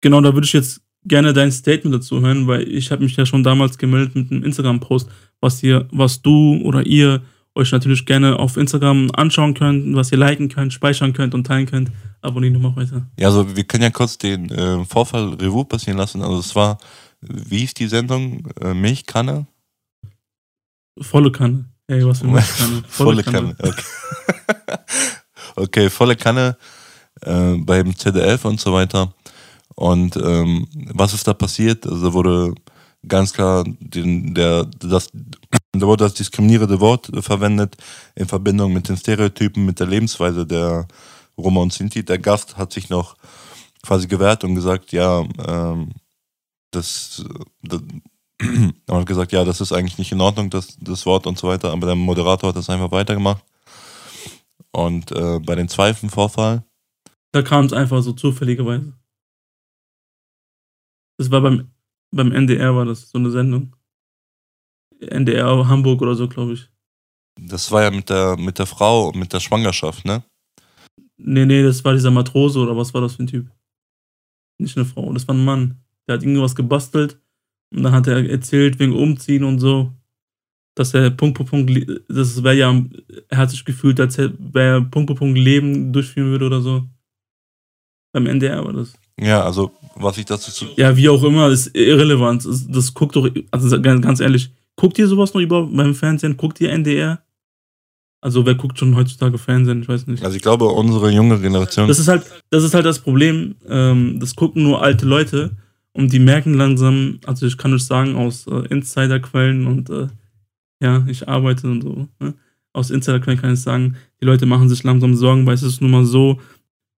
Speaker 1: Genau, da würde ich jetzt gerne dein Statement dazu hören, weil ich habe mich ja schon damals gemeldet mit einem Instagram-Post, was ihr, was du oder ihr euch natürlich gerne auf Instagram anschauen könnt, was ihr liken könnt, speichern könnt und teilen könnt. Abonniert nochmal weiter.
Speaker 2: Ja, also wir können ja kurz den äh, Vorfall Revue passieren lassen. Also es war, wie ist die Sendung? Äh, Milchkanne?
Speaker 1: Volle Kanne. Ey, was für
Speaker 2: Milchkanne. Volle, Volle Kanne. Kanne. Okay. okay, volle Kanne äh, beim ZDF und so weiter. Und ähm, was ist da passiert? Also wurde ganz klar den, der, das, da wurde das diskriminierende Wort verwendet in Verbindung mit den Stereotypen, mit der Lebensweise der Roma und Sinti. Der Gast hat sich noch quasi gewehrt und gesagt, ja, ähm, das, das hat gesagt, ja, das ist eigentlich nicht in Ordnung, das, das Wort und so weiter, aber der Moderator hat das einfach weitergemacht. Und äh, bei dem zweiten Vorfall.
Speaker 1: Da kam es einfach so zufälligerweise. Das war beim, beim NDR, war das so eine Sendung. NDR Hamburg oder so, glaube ich.
Speaker 2: Das war ja mit der, mit der Frau und mit der Schwangerschaft, ne?
Speaker 1: Nee, nee, das war dieser Matrose oder was war das für ein Typ? Nicht eine Frau, das war ein Mann. Der hat irgendwas gebastelt und dann hat er erzählt wegen Umziehen und so, dass er Punkt, Punkt, Punkt, das wäre ja, er hat sich gefühlt, als wäre er Punkt, Punkt, Punkt Leben durchführen würde oder so. Beim NDR war das.
Speaker 2: Ja, also, was ich dazu zu.
Speaker 1: Ja, wie auch immer, ist irrelevant. Das, das guckt doch, also ganz ehrlich, guckt ihr sowas noch über beim Fernsehen? Guckt ihr NDR? Also wer guckt schon heutzutage Fernsehen? Ich weiß nicht.
Speaker 2: Also ich glaube, unsere junge Generation.
Speaker 1: Das ist halt, das ist halt das Problem. Ähm, das gucken nur alte Leute und die merken langsam, also ich kann euch sagen, aus äh, Insiderquellen und äh, ja, ich arbeite und so, ne? aus Insiderquellen kann ich sagen, die Leute machen sich langsam Sorgen, weil es ist nun mal so,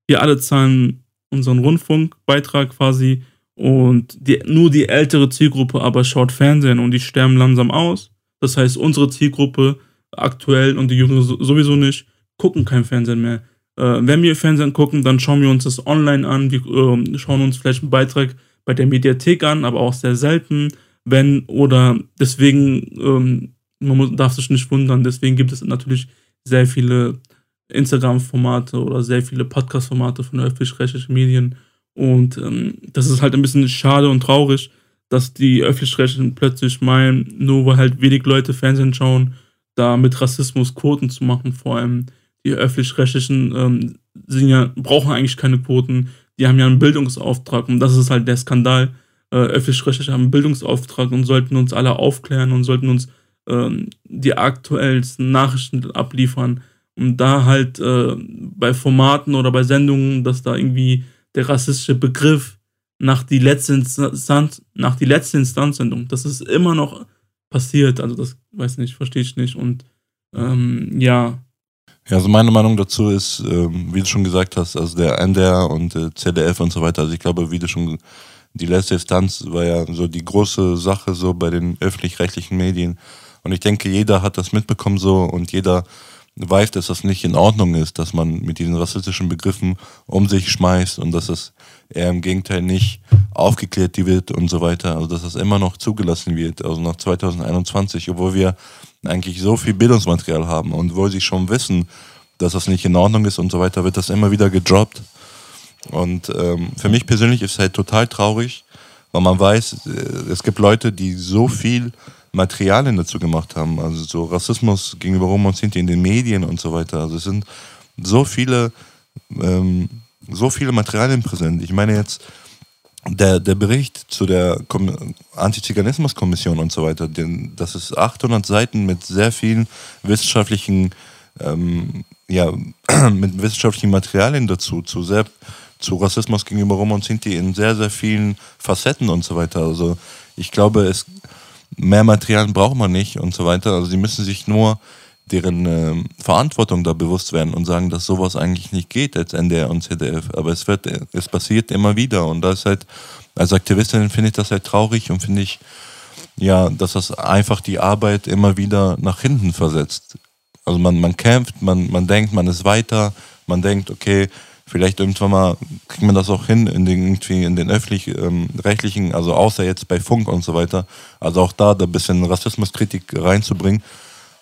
Speaker 1: wir alle zahlen unseren Rundfunkbeitrag quasi und die, nur die ältere Zielgruppe aber schaut Fernsehen und die sterben langsam aus. Das heißt, unsere Zielgruppe aktuell und die Jüngere sowieso nicht, gucken kein Fernsehen mehr. Äh, wenn wir Fernsehen gucken, dann schauen wir uns das online an, wir äh, schauen uns vielleicht einen Beitrag bei der Mediathek an, aber auch sehr selten. wenn oder deswegen, ähm, man muss, darf sich nicht wundern, deswegen gibt es natürlich sehr viele Instagram-Formate oder sehr viele Podcast-Formate von öffentlich-rechtlichen Medien. Und ähm, das ist halt ein bisschen schade und traurig, dass die öffentlich-rechtlichen plötzlich meinen, nur weil halt wenig Leute Fernsehen schauen, da mit Rassismus Quoten zu machen. Vor allem die öffentlich-rechtlichen ähm, ja, brauchen eigentlich keine Quoten. Die haben ja einen Bildungsauftrag und das ist halt der Skandal. Äh, öffentlich-rechtliche haben einen Bildungsauftrag und sollten uns alle aufklären und sollten uns ähm, die aktuellsten Nachrichten abliefern. Und da halt äh, bei Formaten oder bei Sendungen, dass da irgendwie der rassistische Begriff nach die letzte Instanz, nach die letzte Instanzsendung, das ist immer noch passiert. Also das weiß nicht, verstehe ich nicht. Und ähm, ja.
Speaker 2: Ja, also meine Meinung dazu ist, ähm, wie du schon gesagt hast, also der NDR und äh, ZDF und so weiter, also ich glaube, wie du schon die letzte Instanz war ja so die große Sache so bei den öffentlich-rechtlichen Medien. Und ich denke, jeder hat das mitbekommen so und jeder weiß, dass das nicht in Ordnung ist, dass man mit diesen rassistischen Begriffen um sich schmeißt und dass es eher im Gegenteil nicht aufgeklärt wird und so weiter. Also dass das immer noch zugelassen wird, also nach 2021, obwohl wir eigentlich so viel Bildungsmaterial haben und wo sie schon wissen, dass das nicht in Ordnung ist und so weiter, wird das immer wieder gedroppt. Und ähm, für mich persönlich ist es halt total traurig, weil man weiß, äh, es gibt Leute, die so viel Materialien dazu gemacht haben. Also so Rassismus gegenüber Roma und Sinti in den Medien und so weiter. Also es sind so viele, ähm, so viele Materialien präsent. Ich meine jetzt, der, der Bericht zu der Antiziganismus-Kommission und so weiter, den, das ist 800 Seiten mit sehr vielen wissenschaftlichen, ähm, ja, mit wissenschaftlichen Materialien dazu, zu sehr, zu Rassismus gegenüber Roma und Sinti in sehr, sehr vielen Facetten und so weiter. Also ich glaube, es, mehr Materialien braucht man nicht und so weiter. Also sie müssen sich nur deren äh, Verantwortung da bewusst werden und sagen, dass sowas eigentlich nicht geht als NDR und ZDF. Aber es wird, es passiert immer wieder und da ist halt, als Aktivistin finde ich das halt traurig und finde ich, ja, dass das einfach die Arbeit immer wieder nach hinten versetzt. Also man, man kämpft, man, man denkt, man ist weiter, man denkt, okay, vielleicht irgendwann mal kriegt man das auch hin in den, irgendwie in den öffentlich-rechtlichen, ähm, also außer jetzt bei Funk und so weiter, also auch da da ein bisschen Rassismuskritik reinzubringen.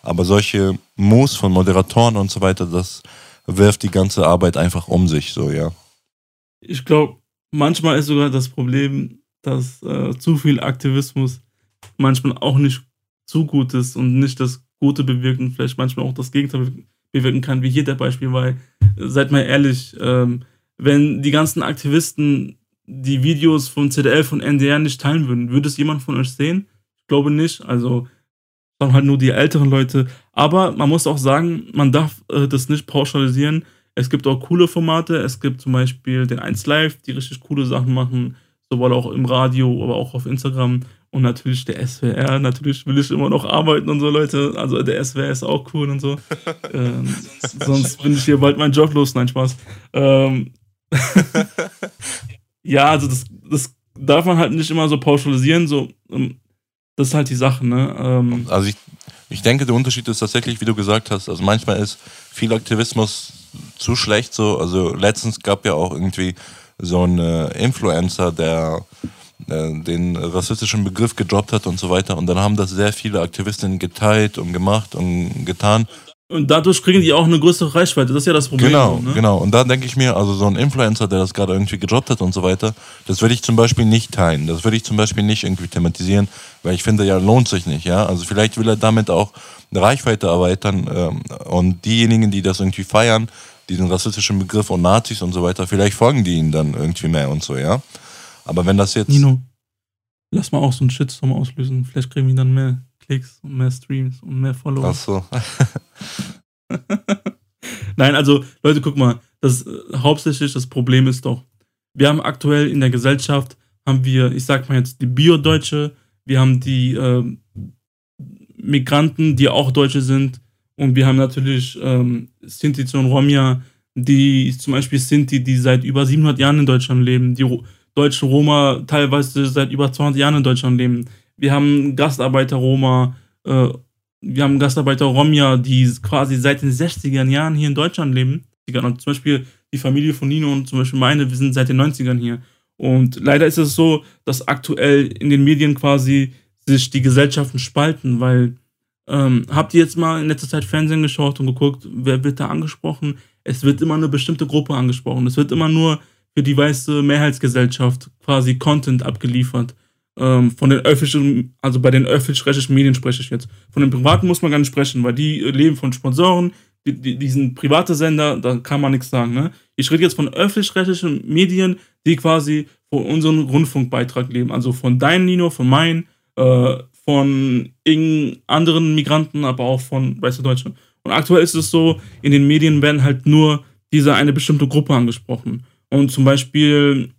Speaker 2: Aber solche Moves von Moderatoren und so weiter, das wirft die ganze Arbeit einfach um sich, so, ja.
Speaker 1: Ich glaube, manchmal ist sogar das Problem, dass äh, zu viel Aktivismus manchmal auch nicht zu gut ist und nicht das Gute bewirkt und vielleicht manchmal auch das Gegenteil bewirken kann, wie hier der Beispiel, weil, seid mal ehrlich, ähm, wenn die ganzen Aktivisten die Videos von ZDF und NDR nicht teilen würden, würde es jemand von euch sehen? Ich glaube nicht. Also sondern halt nur die älteren Leute. Aber man muss auch sagen, man darf äh, das nicht pauschalisieren. Es gibt auch coole Formate. Es gibt zum Beispiel den 1 Live, die richtig coole Sachen machen, sowohl auch im Radio, aber auch auf Instagram. Und natürlich der SWR. Natürlich will ich immer noch arbeiten und so, Leute. Also der SWR ist auch cool und so. ähm, sonst bin ich hier bald meinen Job los. Nein, Spaß. Ähm, ja, also das, das darf man halt nicht immer so pauschalisieren. So, ähm, das ist halt die Sache, ne? Ähm,
Speaker 2: also ich, ich denke, der Unterschied ist tatsächlich, wie du gesagt hast, also manchmal ist viel Aktivismus zu schlecht so. Also letztens gab ja auch irgendwie so einen äh, Influencer, der den rassistischen Begriff gedroppt hat und so weiter. Und dann haben das sehr viele Aktivistinnen geteilt und gemacht und getan.
Speaker 1: Und dadurch kriegen die auch eine größere Reichweite. Das ist ja das Problem.
Speaker 2: Genau, ne? genau. Und da denke ich mir, also so ein Influencer, der das gerade irgendwie gedroppt hat und so weiter, das würde ich zum Beispiel nicht teilen. Das würde ich zum Beispiel nicht irgendwie thematisieren, weil ich finde, ja, lohnt sich nicht. Ja, also vielleicht will er damit auch eine Reichweite erweitern ähm, und diejenigen, die das irgendwie feiern, diesen rassistischen Begriff und Nazis und so weiter, vielleicht folgen die ihnen dann irgendwie mehr und so, ja. Aber wenn das jetzt.
Speaker 1: Nino, lass mal auch so einen Shitstorm auslösen. Vielleicht kriegen wir dann mehr Klicks und mehr Streams und mehr Follower.
Speaker 2: Ach so.
Speaker 1: Nein, also Leute, guck mal, das äh, hauptsächlich das Problem ist doch, wir haben aktuell in der Gesellschaft haben wir, ich sag mal jetzt die Bio-Deutsche, wir haben die äh, Migranten, die auch Deutsche sind und wir haben natürlich ähm, Sinti und Romja, die zum Beispiel Sinti, die seit über 700 Jahren in Deutschland leben, die deutschen Roma teilweise seit über 200 Jahren in Deutschland leben. Wir haben Gastarbeiter Roma, äh, wir haben Gastarbeiter Romja, die quasi seit den 60er Jahren hier in Deutschland leben. zum Beispiel die Familie von Nino und zum Beispiel meine, wir sind seit den 90ern hier. Und leider ist es so, dass aktuell in den Medien quasi sich die Gesellschaften spalten, weil ähm, habt ihr jetzt mal in letzter Zeit Fernsehen geschaut und geguckt, wer wird da angesprochen? Es wird immer eine bestimmte Gruppe angesprochen. Es wird immer nur für die weiße Mehrheitsgesellschaft quasi Content abgeliefert. Ähm, von den öffentlichen, also bei den öffentlich-rechtlichen Medien spreche ich jetzt. Von den privaten muss man gar nicht sprechen, weil die leben von Sponsoren, die, die, diesen private Sender, da kann man nichts sagen. Ne? Ich rede jetzt von öffentlich-rechtlichen Medien, die quasi von unserem Rundfunkbeitrag leben. Also von deinem Nino, von meinen, äh, von anderen Migranten, aber auch von weiße Deutschen. Und aktuell ist es so, in den Medien werden halt nur diese eine bestimmte Gruppe angesprochen. Und zum Beispiel,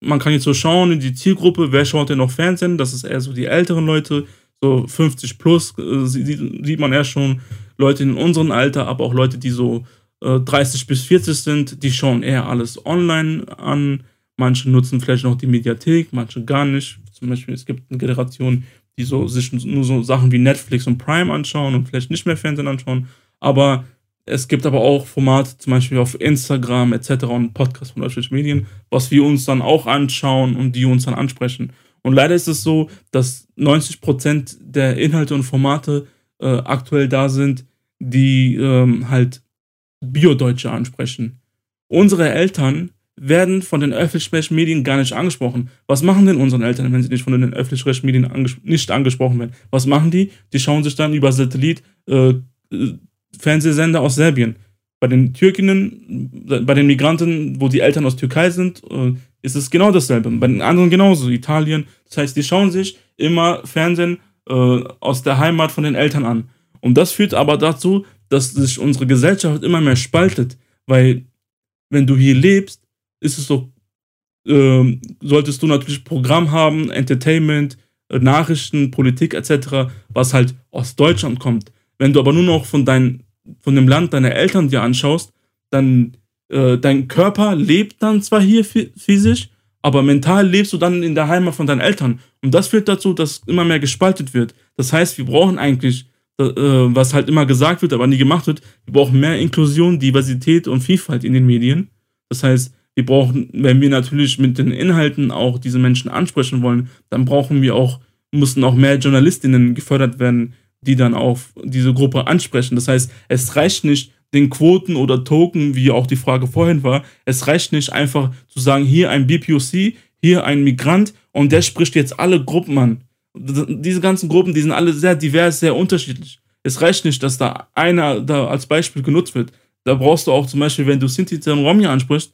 Speaker 1: man kann jetzt so schauen in die Zielgruppe, wer schaut denn noch Fernsehen? Das ist eher so die älteren Leute, so 50 plus, äh, sieht man eher schon Leute in unserem Alter, aber auch Leute, die so äh, 30 bis 40 sind, die schauen eher alles online an. Manche nutzen vielleicht noch die Mediathek, manche gar nicht. Zum Beispiel, es gibt eine Generation, die so sich nur so Sachen wie Netflix und Prime anschauen und vielleicht nicht mehr Fernsehen anschauen. Aber es gibt aber auch Formate, zum Beispiel auf Instagram etc. und Podcasts von öffentlichen Medien, was wir uns dann auch anschauen und die uns dann ansprechen. Und leider ist es so, dass 90% der Inhalte und Formate äh, aktuell da sind, die ähm, halt Biodeutsche ansprechen. Unsere Eltern werden von den öffentlich-rechtlichen Medien gar nicht angesprochen. Was machen denn unsere Eltern, wenn sie nicht von den öffentlich-rechtlichen Medien anges nicht angesprochen werden? Was machen die? Die schauen sich dann über Satellit äh, äh, Fernsehsender aus Serbien. Bei den Türkinnen, bei den Migranten, wo die Eltern aus Türkei sind, äh, ist es genau dasselbe. Bei den anderen genauso, Italien. Das heißt, die schauen sich immer Fernsehen äh, aus der Heimat von den Eltern an. Und das führt aber dazu, dass sich unsere Gesellschaft immer mehr spaltet, weil wenn du hier lebst, ist es so, äh, solltest du natürlich Programm haben, Entertainment, äh, Nachrichten, Politik etc., was halt aus Deutschland kommt. Wenn du aber nur noch von, dein, von dem Land deiner Eltern dir anschaust, dann äh, dein Körper lebt dann zwar hier physisch, aber mental lebst du dann in der Heimat von deinen Eltern. Und das führt dazu, dass immer mehr gespaltet wird. Das heißt, wir brauchen eigentlich, äh, was halt immer gesagt wird, aber nie gemacht wird, wir brauchen mehr Inklusion, Diversität und Vielfalt in den Medien. Das heißt, wir brauchen, wenn wir natürlich mit den Inhalten auch diese Menschen ansprechen wollen, dann brauchen wir auch, müssen auch mehr Journalistinnen gefördert werden, die dann auf diese Gruppe ansprechen. Das heißt, es reicht nicht, den Quoten oder Token, wie auch die Frage vorhin war, es reicht nicht einfach zu sagen, hier ein BPOC, hier ein Migrant und der spricht jetzt alle Gruppen an. Diese ganzen Gruppen, die sind alle sehr divers, sehr unterschiedlich. Es reicht nicht, dass da einer da als Beispiel genutzt wird. Da brauchst du auch zum Beispiel, wenn du Sinti und Romja ansprichst,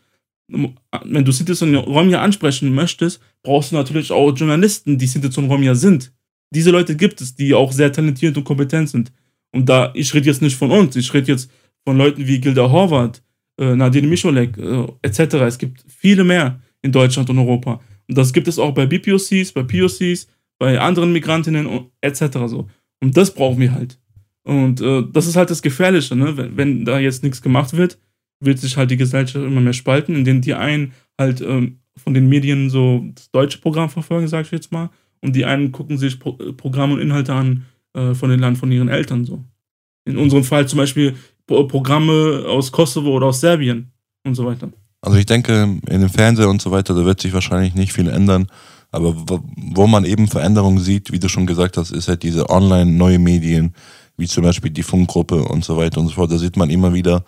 Speaker 1: wenn du Sinti und Romja ansprechen möchtest, brauchst du natürlich auch Journalisten, die Sinti und Romja sind. Diese Leute gibt es, die auch sehr talentiert und kompetent sind. Und da, ich rede jetzt nicht von uns, ich rede jetzt von Leuten wie Gilda Horvath, äh, Nadine Micholek äh, etc. Es gibt viele mehr in Deutschland und Europa. Und das gibt es auch bei BPOCs, bei POCs, bei anderen Migrantinnen etc. So. Und das brauchen wir halt. Und äh, das ist halt das Gefährliche, ne? wenn, wenn da jetzt nichts gemacht wird, wird sich halt die Gesellschaft immer mehr spalten, indem die einen halt ähm, von den Medien so das deutsche Programm verfolgen, sag ich jetzt mal, und die einen gucken sich Pro äh, Programme und Inhalte an äh, von den Land von ihren Eltern so. In unserem Fall zum Beispiel Pro Programme aus Kosovo oder aus Serbien und so weiter.
Speaker 2: Also ich denke, in dem Fernseher und so weiter, da wird sich wahrscheinlich nicht viel ändern. Aber wo man eben Veränderungen sieht, wie du schon gesagt hast, ist halt diese online neue Medien, wie zum Beispiel die Funkgruppe und so weiter und so fort. Da sieht man immer wieder,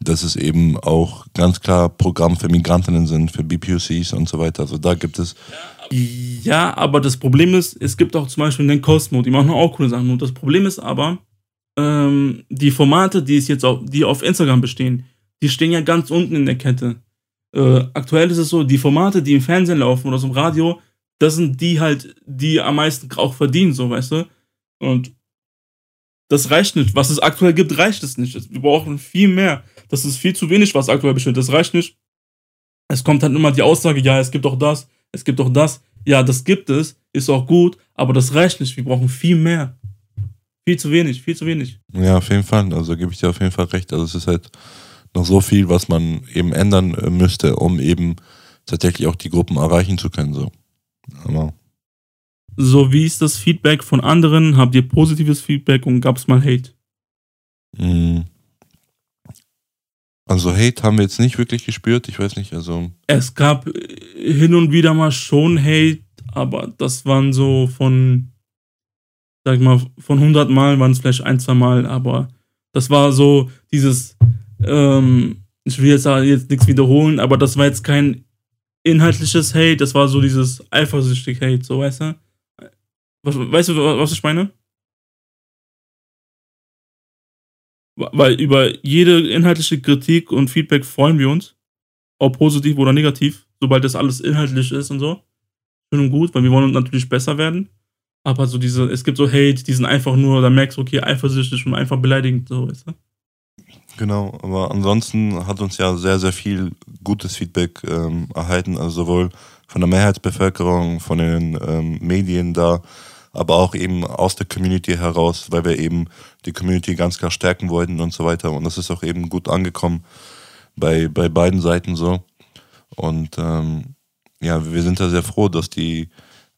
Speaker 2: dass es eben auch ganz klar Programme für Migrantinnen sind, für BPOCs und so weiter. Also da gibt es.
Speaker 1: Ja, aber das Problem ist, es gibt auch zum Beispiel den Cosmo, die machen auch coole Sachen. Und das Problem ist aber, ähm, die Formate, die es jetzt auf, die auf Instagram bestehen, die stehen ja ganz unten in der Kette. Äh, aktuell ist es so, die Formate, die im Fernsehen laufen oder so im Radio, das sind die halt, die am meisten auch verdienen, so, weißt du? Und das reicht nicht. Was es aktuell gibt, reicht es nicht. Wir brauchen viel mehr. Das ist viel zu wenig, was aktuell besteht. Das reicht nicht. Es kommt dann immer die Aussage, ja, es gibt auch das, es gibt auch das. Ja, das gibt es, ist auch gut, aber das reicht nicht. Wir brauchen viel mehr. Viel zu wenig, viel zu wenig.
Speaker 2: Ja, auf jeden Fall. Also gebe ich dir auf jeden Fall recht. Also es ist halt noch so viel, was man eben ändern äh, müsste, um eben tatsächlich auch die Gruppen erreichen zu können. So. Aber
Speaker 1: so, wie ist das Feedback von anderen? Habt ihr positives Feedback und gab es mal Hate?
Speaker 2: Mhm. Also Hate haben wir jetzt nicht wirklich gespürt, ich weiß nicht, also.
Speaker 1: Es gab hin und wieder mal schon Hate, aber das waren so von sag mal, von 100 Mal waren es vielleicht ein, zwei Mal, aber das war so dieses, ähm, ich will jetzt, jetzt nichts wiederholen, aber das war jetzt kein inhaltliches Hate, das war so dieses eifersüchtig Hate, so weißt du? Weißt du, was ich meine? Weil über jede inhaltliche Kritik und Feedback freuen wir uns, ob positiv oder negativ, sobald das alles inhaltlich ist und so. Schön und gut, weil wir wollen natürlich besser werden. Aber so diese, es gibt so Hate, die sind einfach nur, da merkst du, okay, eifersüchtig und einfach beleidigend, so, weißt du?
Speaker 2: Genau, aber ansonsten hat uns ja sehr, sehr viel gutes Feedback ähm, erhalten, also sowohl von der Mehrheitsbevölkerung, von den ähm, Medien da, aber auch eben aus der Community heraus, weil wir eben die Community ganz klar stärken wollten und so weiter. Und das ist auch eben gut angekommen bei, bei beiden Seiten so. Und ähm, ja, wir sind da sehr froh, dass die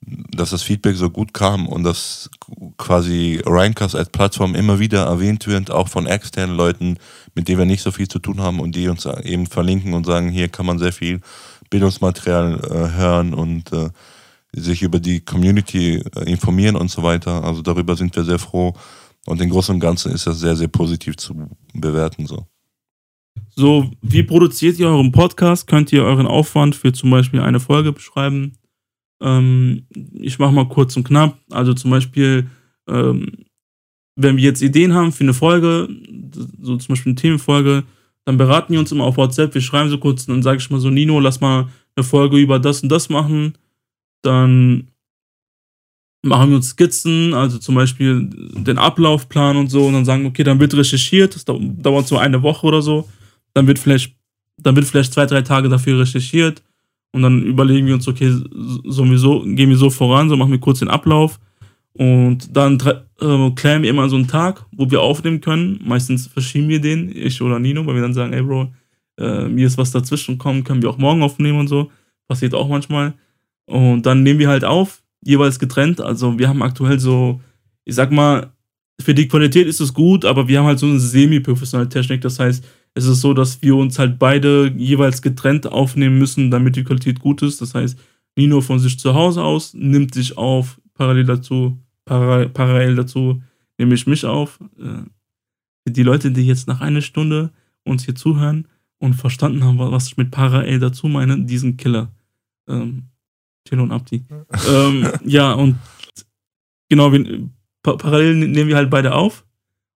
Speaker 2: dass das Feedback so gut kam und dass quasi Rhincast als Plattform immer wieder erwähnt wird, auch von externen Leuten, mit denen wir nicht so viel zu tun haben und die uns eben verlinken und sagen, hier kann man sehr viel Bildungsmaterial äh, hören und äh, sich über die Community äh, informieren und so weiter. Also darüber sind wir sehr froh und im Großen und Ganzen ist das sehr, sehr positiv zu bewerten. So.
Speaker 1: So, wie produziert ihr euren Podcast? Könnt ihr euren Aufwand für zum Beispiel eine Folge beschreiben? Ähm, ich mache mal kurz und knapp. Also zum Beispiel, ähm, wenn wir jetzt Ideen haben für eine Folge, so zum Beispiel eine Themenfolge, dann beraten wir uns immer auf WhatsApp. Wir schreiben so kurz und dann sage ich mal so, Nino, lass mal eine Folge über das und das machen. Dann machen wir uns Skizzen, also zum Beispiel den Ablaufplan und so, und dann sagen, okay, dann wird recherchiert, das dauert so eine Woche oder so. Dann wird vielleicht, dann wird vielleicht zwei, drei Tage dafür recherchiert. Und dann überlegen wir uns, okay, sowieso, gehen wir so voran, so machen wir kurz den Ablauf. Und dann äh, klären wir immer so einen Tag, wo wir aufnehmen können. Meistens verschieben wir den, ich oder Nino, weil wir dann sagen, ey Bro, äh, mir ist was dazwischen gekommen, können wir auch morgen aufnehmen und so. Passiert auch manchmal. Und dann nehmen wir halt auf, jeweils getrennt. Also wir haben aktuell so, ich sag mal, für die Qualität ist es gut, aber wir haben halt so eine semi-professionelle Technik. Das heißt, es ist so, dass wir uns halt beide jeweils getrennt aufnehmen müssen, damit die Qualität gut ist. Das heißt, Nino von sich zu Hause aus nimmt sich auf, parallel dazu, para, parallel dazu nehme ich mich auf. Äh, die Leute, die jetzt nach einer Stunde uns hier zuhören und verstanden haben, was ich mit parallel dazu meine, diesen Killer. Ähm, Tilo Abdi. ähm, ja, und genau, wir, parallel nehmen wir halt beide auf.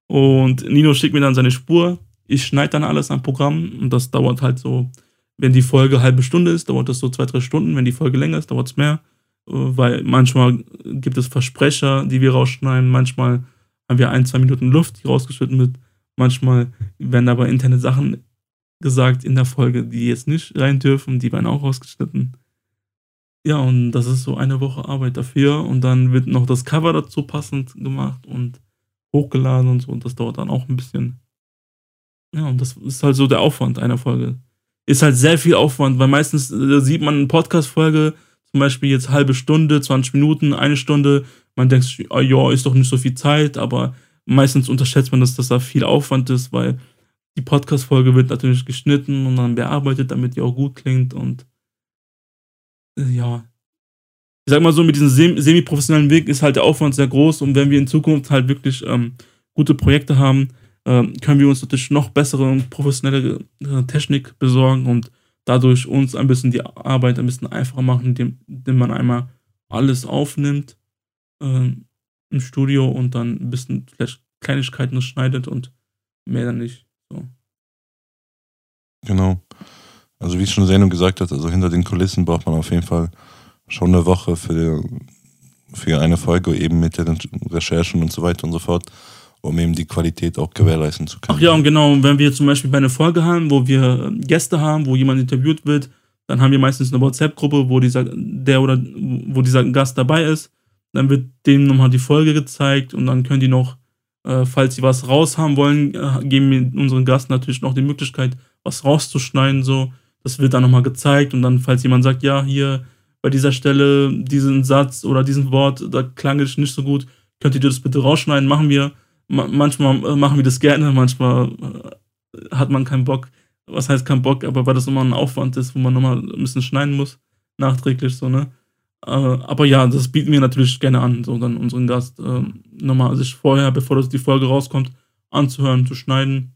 Speaker 1: Und Nino schickt mir dann seine Spur ich schneide dann alles am Programm und das dauert halt so, wenn die Folge halbe Stunde ist, dauert das so zwei, drei Stunden. Wenn die Folge länger ist, dauert es mehr. Äh, weil manchmal gibt es Versprecher, die wir rausschneiden. Manchmal haben wir ein, zwei Minuten Luft, die rausgeschnitten wird. Manchmal werden aber interne Sachen gesagt in der Folge, die jetzt nicht rein dürfen. Die werden auch rausgeschnitten. Ja, und das ist so eine Woche Arbeit dafür. Und dann wird noch das Cover dazu passend gemacht und hochgeladen und so. Und das dauert dann auch ein bisschen. Ja, und das ist halt so der Aufwand einer Folge. Ist halt sehr viel Aufwand, weil meistens äh, sieht man eine Podcast-Folge, zum Beispiel jetzt halbe Stunde, 20 Minuten, eine Stunde. Man denkt oh, ja, ist doch nicht so viel Zeit, aber meistens unterschätzt man, dass das da viel Aufwand ist, weil die Podcast-Folge wird natürlich geschnitten und dann bearbeitet, damit die auch gut klingt und ja. Ich sag mal so, mit diesem semi-professionellen Weg ist halt der Aufwand sehr groß und wenn wir in Zukunft halt wirklich ähm, gute Projekte haben, ähm, können wir uns natürlich noch bessere und professionelle äh, Technik besorgen und dadurch uns ein bisschen die Arbeit ein bisschen einfacher machen, indem, indem man einmal alles aufnimmt äh, im Studio und dann ein bisschen vielleicht Kleinigkeiten schneidet und mehr dann nicht. So.
Speaker 2: Genau. Also wie ich schon Sendung gesagt hat, also hinter den Kulissen braucht man auf jeden Fall schon eine Woche für, für eine Folge eben mit den Recherchen und so weiter und so fort um eben die Qualität auch gewährleisten zu können.
Speaker 1: Ach ja, und genau, wenn wir zum Beispiel bei einer Folge haben, wo wir Gäste haben, wo jemand interviewt wird, dann haben wir meistens eine WhatsApp-Gruppe, wo dieser, der oder wo dieser Gast dabei ist. Dann wird denen nochmal die Folge gezeigt und dann können die noch, äh, falls sie was raus haben wollen, äh, geben wir unseren Gast natürlich noch die Möglichkeit, was rauszuschneiden. So, das wird dann nochmal gezeigt und dann, falls jemand sagt, ja, hier bei dieser Stelle diesen Satz oder diesen Wort, da klang es nicht so gut, könnt ihr das bitte rausschneiden, machen wir manchmal äh, machen wir das gerne, manchmal äh, hat man keinen Bock. Was heißt kein Bock, aber weil das immer ein Aufwand ist, wo man nochmal ein bisschen schneiden muss, nachträglich so, ne? Äh, aber ja, das bieten wir natürlich gerne an, so dann unseren Gast äh, nochmal sich vorher, bevor das die Folge rauskommt, anzuhören, zu schneiden.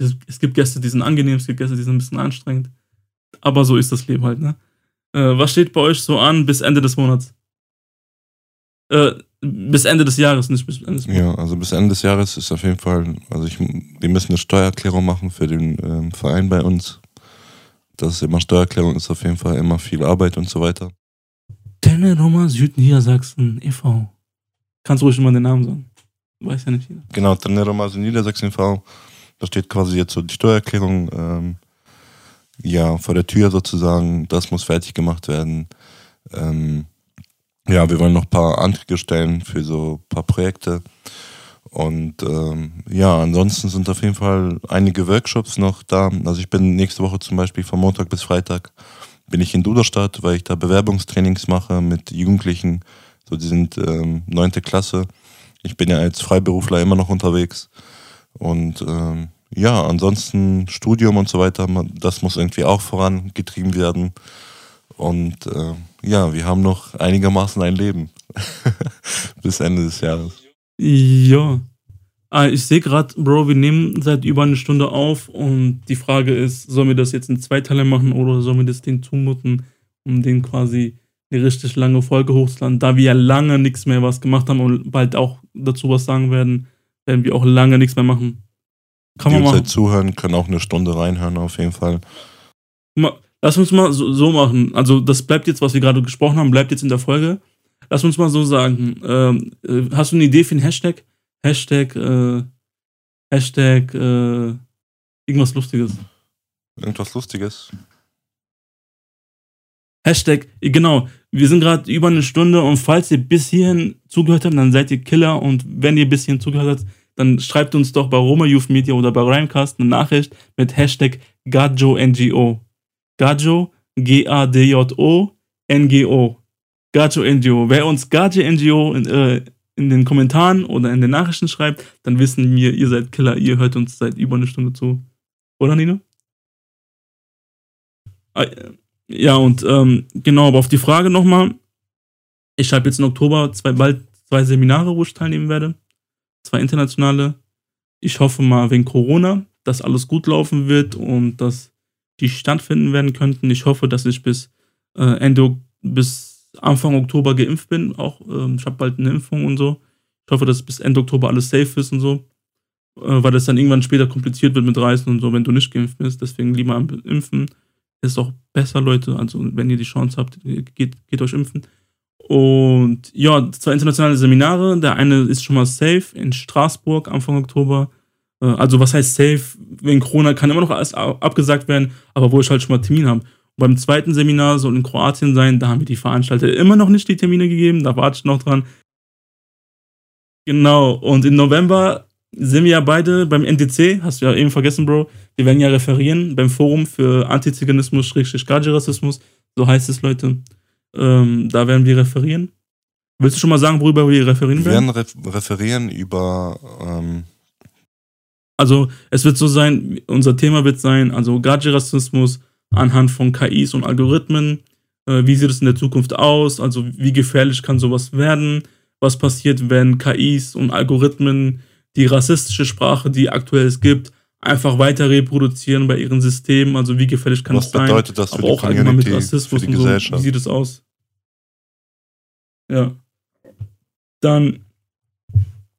Speaker 1: Es, es, gibt Gäste, die sind angenehm, es gibt Gäste, die sind ein bisschen anstrengend. Aber so ist das Leben halt, ne? Äh, was steht bei euch so an bis Ende des Monats? Äh, bis Ende des Jahres, nicht bis Ende des
Speaker 2: Monats. Ja, also bis Ende des Jahres ist auf jeden Fall, also ich, wir müssen eine Steuererklärung machen für den ähm, Verein bei uns. Das ist immer Steuererklärung, ist auf jeden Fall immer viel Arbeit und so weiter.
Speaker 1: Teneroma Südniedersachsen e.V. Kannst du ruhig immer den Namen sagen. Weiß ja nicht jeder.
Speaker 2: Genau, Teneroma Südniedersachsen e.V. Da steht quasi jetzt so die Steuererklärung ähm, ja, vor der Tür sozusagen. Das muss fertig gemacht werden. Ähm, ja, wir wollen noch ein paar Anträge stellen für so ein paar Projekte. Und ähm, ja, ansonsten sind auf jeden Fall einige Workshops noch da. Also ich bin nächste Woche zum Beispiel von Montag bis Freitag bin ich in Duderstadt, weil ich da Bewerbungstrainings mache mit Jugendlichen. So, die sind ähm, neunte Klasse. Ich bin ja als Freiberufler immer noch unterwegs. Und ähm, ja, ansonsten Studium und so weiter, das muss irgendwie auch vorangetrieben werden. Und äh, ja, wir haben noch einigermaßen ein Leben bis Ende des Jahres.
Speaker 1: Ja. Ah, ich sehe gerade, Bro, wir nehmen seit über eine Stunde auf und die Frage ist, sollen wir das jetzt in zwei Teile machen oder sollen wir das den zumuten, um den quasi eine richtig lange Folge hochzuladen? Da wir ja lange nichts mehr was gemacht haben und bald auch dazu was sagen werden, werden wir auch lange nichts mehr machen.
Speaker 2: Kann die man machen. zuhören, können auch eine Stunde reinhören auf jeden Fall.
Speaker 1: Lass uns mal so, so machen. Also das bleibt jetzt, was wir gerade gesprochen haben, bleibt jetzt in der Folge. Lass uns mal so sagen. Ähm, äh, hast du eine Idee für einen Hashtag? Hashtag, äh, Hashtag, äh, irgendwas Lustiges.
Speaker 2: Irgendwas Lustiges?
Speaker 1: Hashtag, genau. Wir sind gerade über eine Stunde und falls ihr bis hierhin zugehört habt, dann seid ihr Killer und wenn ihr bis hierhin zugehört habt, dann schreibt uns doch bei Roma Youth Media oder bei Rhymecast eine Nachricht mit Hashtag GajoNGO. Gajo, G-A-D-J-O, N-G-O. Gajo NGO. Wer uns Gajo NGO in, äh, in den Kommentaren oder in den Nachrichten schreibt, dann wissen wir, ihr seid Killer, ihr hört uns seit über eine Stunde zu. Oder, Nino? Ah, ja, und ähm, genau, aber auf die Frage nochmal. Ich habe jetzt im Oktober zwei, bald zwei Seminare, wo ich teilnehmen werde zwei internationale. Ich hoffe mal wegen Corona, dass alles gut laufen wird und dass die stattfinden werden könnten. Ich hoffe, dass ich bis äh, Ende bis Anfang Oktober geimpft bin. Auch ähm, ich habe bald eine Impfung und so. Ich hoffe, dass bis Ende Oktober alles safe ist und so. Äh, weil das dann irgendwann später kompliziert wird mit Reisen und so, wenn du nicht geimpft bist. Deswegen lieber impfen. Ist auch besser, Leute. Also, wenn ihr die Chance habt, geht, geht euch impfen. Und ja, zwei internationale Seminare. Der eine ist schon mal safe in Straßburg Anfang Oktober. Äh, also was heißt safe? Wegen Corona kann immer noch alles abgesagt werden, aber wo ich halt schon mal Termin habe. beim zweiten Seminar soll in Kroatien sein, da haben wir die Veranstalter immer noch nicht die Termine gegeben, da warte ich noch dran. Genau, und im November sind wir ja beide beim NDC, hast du ja eben vergessen, Bro. Wir werden ja referieren beim Forum für Antiziganismus, Rassismus, so heißt es, Leute. Ähm, da werden wir referieren. Willst du schon mal sagen, worüber wir referieren
Speaker 2: werden? Wir werden referieren über. Ähm
Speaker 1: also, es wird so sein, unser Thema wird sein, also Gadget-Rassismus anhand von KIs und Algorithmen. Äh, wie sieht es in der Zukunft aus? Also, wie gefährlich kann sowas werden? Was passiert, wenn KIs und Algorithmen die rassistische Sprache, die aktuell es gibt, einfach weiter reproduzieren bei ihren Systemen. Also wie gefährlich kann es sein?
Speaker 2: Was bedeutet das für Aber die auch Community, mit Rassismus für die Gesellschaft?
Speaker 1: So. Wie sieht es aus? Ja. Dann,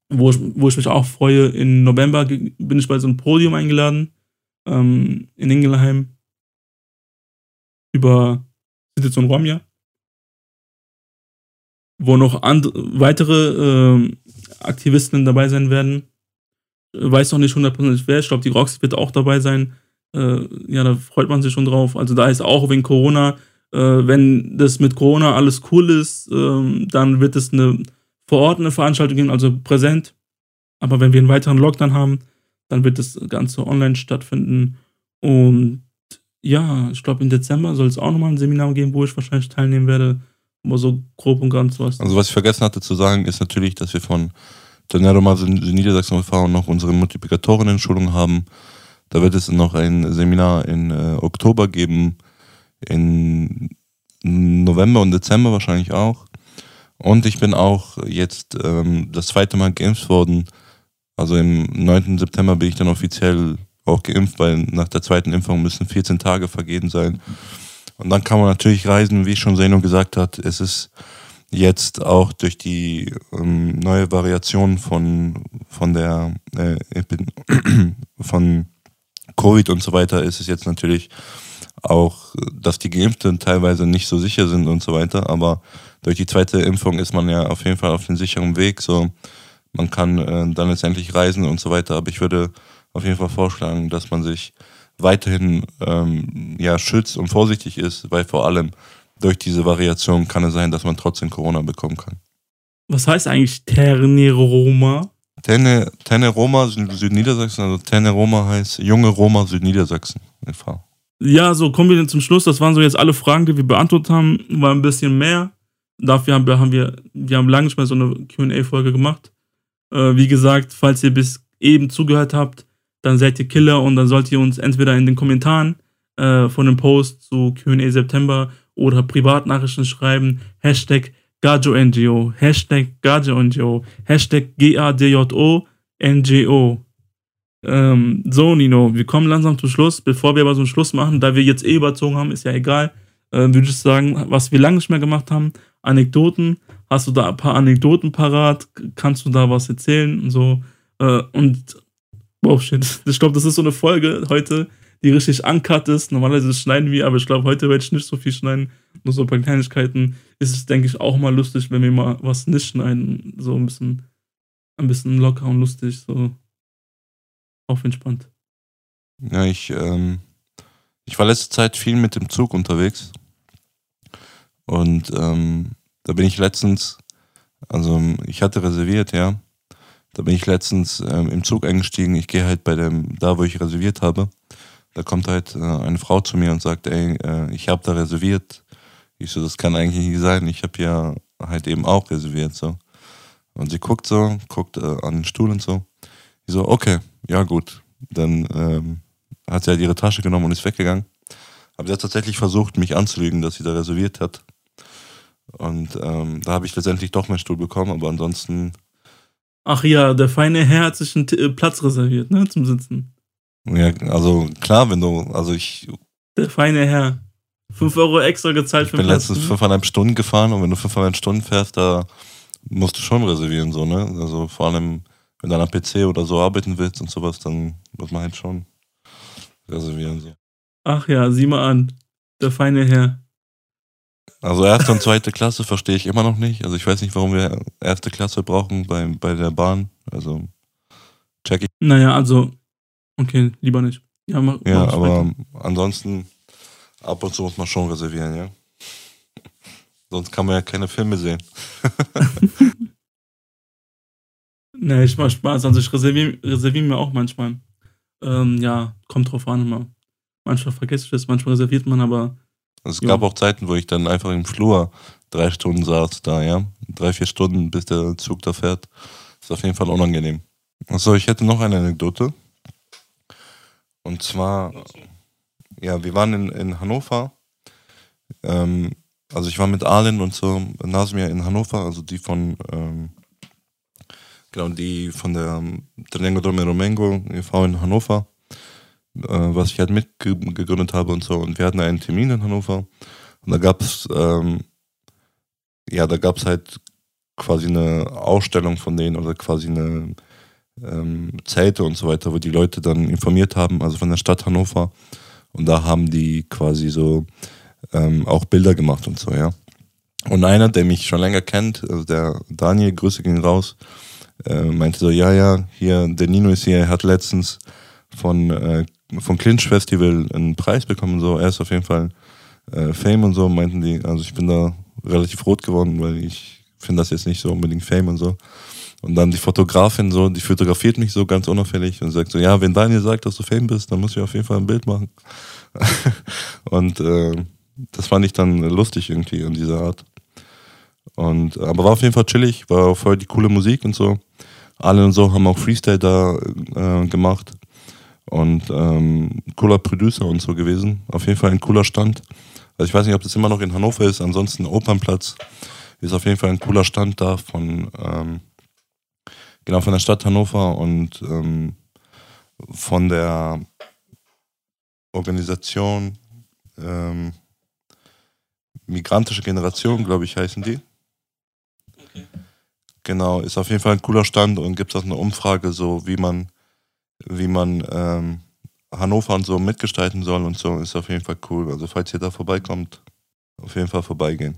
Speaker 1: wo ich, wo ich mich auch freue, im November bin ich bei so einem Podium eingeladen ähm, in Ingelheim über Situation Romja, wo noch weitere äh, Aktivisten dabei sein werden weiß noch nicht hundertprozentig wer. Ich glaube, die Roxy wird auch dabei sein. Äh, ja, da freut man sich schon drauf. Also da ist auch wegen Corona, äh, wenn das mit Corona alles cool ist, äh, dann wird es eine vor Ort eine Veranstaltung geben, also präsent. Aber wenn wir einen weiteren Lockdown haben, dann wird das Ganze online stattfinden. Und ja, ich glaube, im Dezember soll es auch nochmal ein Seminar geben, wo ich wahrscheinlich teilnehmen werde. Aber so grob und ganz was.
Speaker 2: Also, was ich vergessen hatte zu sagen, ist natürlich, dass wir von dann ja mal in Niedersachsen erfahrung noch unsere Multiplikatorinnen-Schulung haben. Da wird es noch ein Seminar in äh, Oktober geben in November und Dezember wahrscheinlich auch. Und ich bin auch jetzt ähm, das zweite Mal geimpft worden. Also im 9. September bin ich dann offiziell auch geimpft, weil nach der zweiten Impfung müssen 14 Tage vergeben sein. Und dann kann man natürlich reisen, wie schon Zeno gesagt hat. Es ist jetzt auch durch die ähm, neue Variation von, von der äh, von Covid und so weiter ist es jetzt natürlich auch, dass die Geimpften teilweise nicht so sicher sind und so weiter, aber durch die zweite Impfung ist man ja auf jeden Fall auf dem sicheren Weg. So, man kann äh, dann letztendlich reisen und so weiter. Aber ich würde auf jeden Fall vorschlagen, dass man sich weiterhin ähm, ja, schützt und vorsichtig ist, weil vor allem durch diese Variation kann es sein, dass man trotzdem Corona bekommen kann.
Speaker 1: Was heißt eigentlich Terne Roma?
Speaker 2: Terne, Terne Roma Südniedersachsen, also Terne Roma heißt junge Roma Südniedersachsen.
Speaker 1: Ja, so kommen wir dann zum Schluss. Das waren so jetzt alle Fragen, die wir beantwortet haben. War ein bisschen mehr. Dafür haben wir, haben wir, wir haben lange nicht mehr so eine QA-Folge gemacht. Äh, wie gesagt, falls ihr bis eben zugehört habt, dann seid ihr Killer und dann sollt ihr uns entweder in den Kommentaren äh, von dem Post zu QA September oder Privatnachrichten schreiben. Hashtag GajoNGO, Hashtag GajoNGO, Hashtag G-A-D-J-O-N-G-O. Ähm, so, Nino, wir kommen langsam zum Schluss. Bevor wir aber so einen Schluss machen, da wir jetzt eh überzogen haben, ist ja egal, äh, würde ich sagen, was wir lange nicht mehr gemacht haben, Anekdoten. Hast du da ein paar Anekdoten parat? Kannst du da was erzählen? Und so. Äh, und, oh shit, ich glaube, das ist so eine Folge heute, die richtig uncut ist. Normalerweise schneiden wir, aber ich glaube, heute werde ich nicht so viel schneiden. Nur so ein paar Kleinigkeiten. Ist es, denke ich, auch mal lustig, wenn wir mal was nicht schneiden. So ein bisschen, ein bisschen locker und lustig. So auf entspannt.
Speaker 2: Ja, ich, ähm, ich war letzte Zeit viel mit dem Zug unterwegs. Und ähm, da bin ich letztens, also ich hatte reserviert, ja. Da bin ich letztens ähm, im Zug eingestiegen. Ich gehe halt bei dem, da wo ich reserviert habe. Da kommt halt äh, eine Frau zu mir und sagt, ey, äh, ich habe da reserviert. Ich so, das kann eigentlich nicht sein. Ich habe ja halt eben auch reserviert so. Und sie guckt so, guckt äh, an den Stuhl und so. Ich so, okay, ja gut. Dann ähm, hat sie halt ihre Tasche genommen und ist weggegangen. Aber sie hat tatsächlich versucht, mich anzulügen, dass sie da reserviert hat. Und ähm, da habe ich letztendlich doch meinen Stuhl bekommen, aber ansonsten.
Speaker 1: Ach ja, der feine Herr hat sich einen T Platz reserviert, ne, zum Sitzen.
Speaker 2: Ja, also klar, wenn du, also ich.
Speaker 1: Der feine Herr. 5 Euro extra gezahlt
Speaker 2: ich für Ich bin letztens fünfeinhalb Stunden gefahren und wenn du fünfeinhalb Stunden fährst, da musst du schon reservieren, so, ne? Also vor allem, wenn du an einem PC oder so arbeiten willst und sowas, dann muss man halt schon reservieren, so.
Speaker 1: Ach ja, sieh mal an. Der feine Herr.
Speaker 2: Also erste und zweite Klasse verstehe ich immer noch nicht. Also ich weiß nicht, warum wir erste Klasse brauchen bei, bei der Bahn. Also check ich.
Speaker 1: Naja, also okay, lieber nicht.
Speaker 2: Ja, mach, ja mach aber weiter. ansonsten ab und zu muss man schon reservieren, ja. Sonst kann man ja keine Filme sehen.
Speaker 1: nee, ich mach Spaß. Also ich reserviere reservier mir auch manchmal. Ähm, ja, kommt drauf an immer. Manchmal vergesse ich das, manchmal reserviert man, aber
Speaker 2: es gab auch Zeiten, wo ich dann einfach im Flur drei Stunden saß da, ja. Drei, vier Stunden, bis der Zug da fährt. Ist auf jeden Fall unangenehm. Achso, ich hätte noch eine Anekdote. Und zwar, ja, wir waren in, in Hannover. Ähm, also ich war mit Arlen und so, Nasmia in Hannover, also die von, ähm, genau, die von der Trenengo Dome Romengo e.V. in Hannover äh, was ich halt mitgegründet habe und so. Und wir hatten einen Termin in Hannover. Und da gab es, ähm, ja, da gab es halt quasi eine Ausstellung von denen oder quasi eine ähm, Zelte und so weiter, wo die Leute dann informiert haben, also von der Stadt Hannover. Und da haben die quasi so ähm, auch Bilder gemacht und so, ja. Und einer, der mich schon länger kennt, also der Daniel, Grüße ging raus, äh, meinte so, ja, ja, hier, der Nino ist hier, er hat letztens von äh, vom Clinch Festival einen Preis bekommen, so. Er ist auf jeden Fall äh, Fame und so, meinten die. Also ich bin da relativ rot geworden, weil ich finde das jetzt nicht so unbedingt Fame und so. Und dann die Fotografin so, die fotografiert mich so ganz unauffällig und sagt so, ja, wenn Daniel sagt, dass du Fame bist, dann muss ich auf jeden Fall ein Bild machen. und äh, das fand ich dann lustig irgendwie in dieser Art. Und aber war auf jeden Fall chillig, war voll die coole Musik und so. Alle und so haben auch Freestyle da äh, gemacht und ähm, cooler Producer und so gewesen. Auf jeden Fall ein cooler Stand. Also ich weiß nicht, ob das immer noch in Hannover ist, ansonsten Opernplatz ist auf jeden Fall ein cooler Stand da von, ähm, genau, von der Stadt Hannover und ähm, von der Organisation ähm, Migrantische Generation, glaube ich, heißen die. Okay. Genau, ist auf jeden Fall ein cooler Stand und gibt es auch eine Umfrage, so wie man, wie man ähm, Hannover und so mitgestalten soll und so, ist auf jeden Fall cool. Also falls ihr da vorbeikommt, auf jeden Fall vorbeigehen.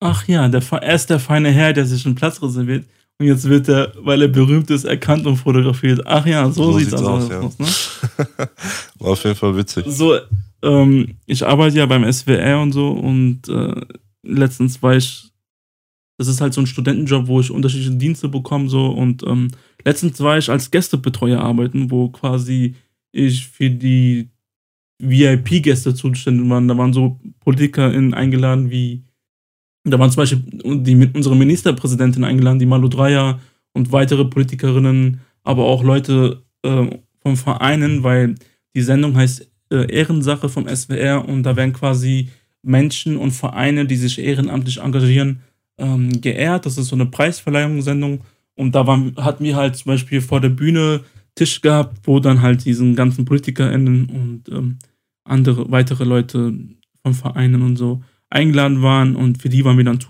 Speaker 1: Ach ja, der, er ist der feine Herr, der sich einen Platz reserviert. Und jetzt wird er, weil er berühmt ist, erkannt und fotografiert. Ach ja, so, so sieht's, sieht's aus. aus ja.
Speaker 2: ne? War auf jeden Fall witzig.
Speaker 1: So, ähm, ich arbeite ja beim SWR und so und äh, letztens war ich, das ist halt so ein Studentenjob, wo ich unterschiedliche Dienste bekomme so und ähm, letztens war ich als Gästebetreuer arbeiten, wo quasi ich für die VIP-Gäste zuständig war. Da waren so PolitikerInnen eingeladen wie, da waren zum Beispiel die, unsere Ministerpräsidentin eingeladen, die Malu Dreyer und weitere Politikerinnen, aber auch Leute äh, vom Vereinen, weil die Sendung heißt äh, Ehrensache vom SWR und da werden quasi Menschen und Vereine, die sich ehrenamtlich engagieren, ähm, geehrt. Das ist so eine Preisverleihungssendung. Und da war, hatten wir halt zum Beispiel vor der Bühne Tisch gehabt, wo dann halt diesen ganzen PolitikerInnen und ähm, andere weitere Leute von Vereinen und so eingeladen waren und für die waren wir dann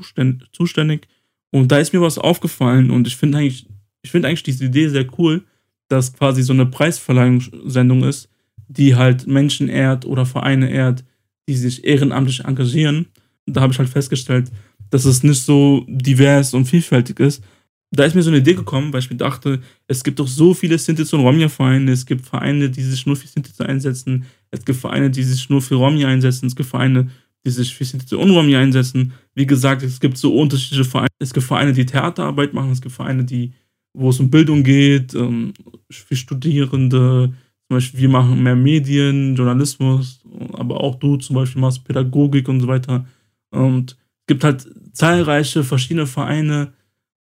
Speaker 1: zuständig. Und da ist mir was aufgefallen und ich finde eigentlich, ich eigentlich diese Idee sehr cool, dass quasi so eine Preisverleihungssendung ist, die halt Menschen ehrt oder Vereine ehrt, die sich ehrenamtlich engagieren. Da habe ich halt festgestellt, dass es nicht so divers und vielfältig ist. Da ist mir so eine Idee gekommen, weil ich mir dachte, es gibt doch so viele Sintiz- und Romja-Vereine. Es gibt Vereine, die sich nur für Sintiz einsetzen. Es gibt Vereine, die sich nur für Romja einsetzen. Es gibt Vereine, die sich für und Romja einsetzen. Wie gesagt, es gibt so unterschiedliche Vereine. Es gibt Vereine, die Theaterarbeit machen. Es gibt Vereine, die, wo es um Bildung geht, ähm, für Studierende, zum Beispiel, wir machen mehr Medien, Journalismus, aber auch du zum Beispiel machst Pädagogik und so weiter. Und es gibt halt zahlreiche verschiedene Vereine.